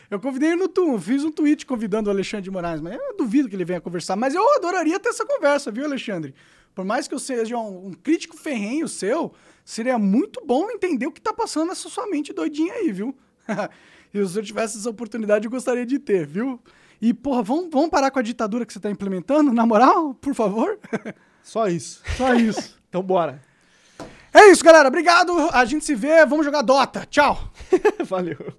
Eu convidei no tu, fiz um tweet convidando o Alexandre de Moraes, mas eu duvido que ele venha conversar. Mas eu adoraria ter essa conversa, viu, Alexandre? Por mais que eu seja um, um crítico ferrenho seu, seria muito bom entender o que tá passando nessa sua mente doidinha aí, viu? e se eu tivesse essa oportunidade, eu gostaria de ter, viu? E, porra, vamos, vamos parar com a ditadura que você tá implementando? Na moral, por favor? Só isso. Só isso. Então bora. É isso, galera. Obrigado. A gente se vê. Vamos jogar Dota. Tchau. Valeu.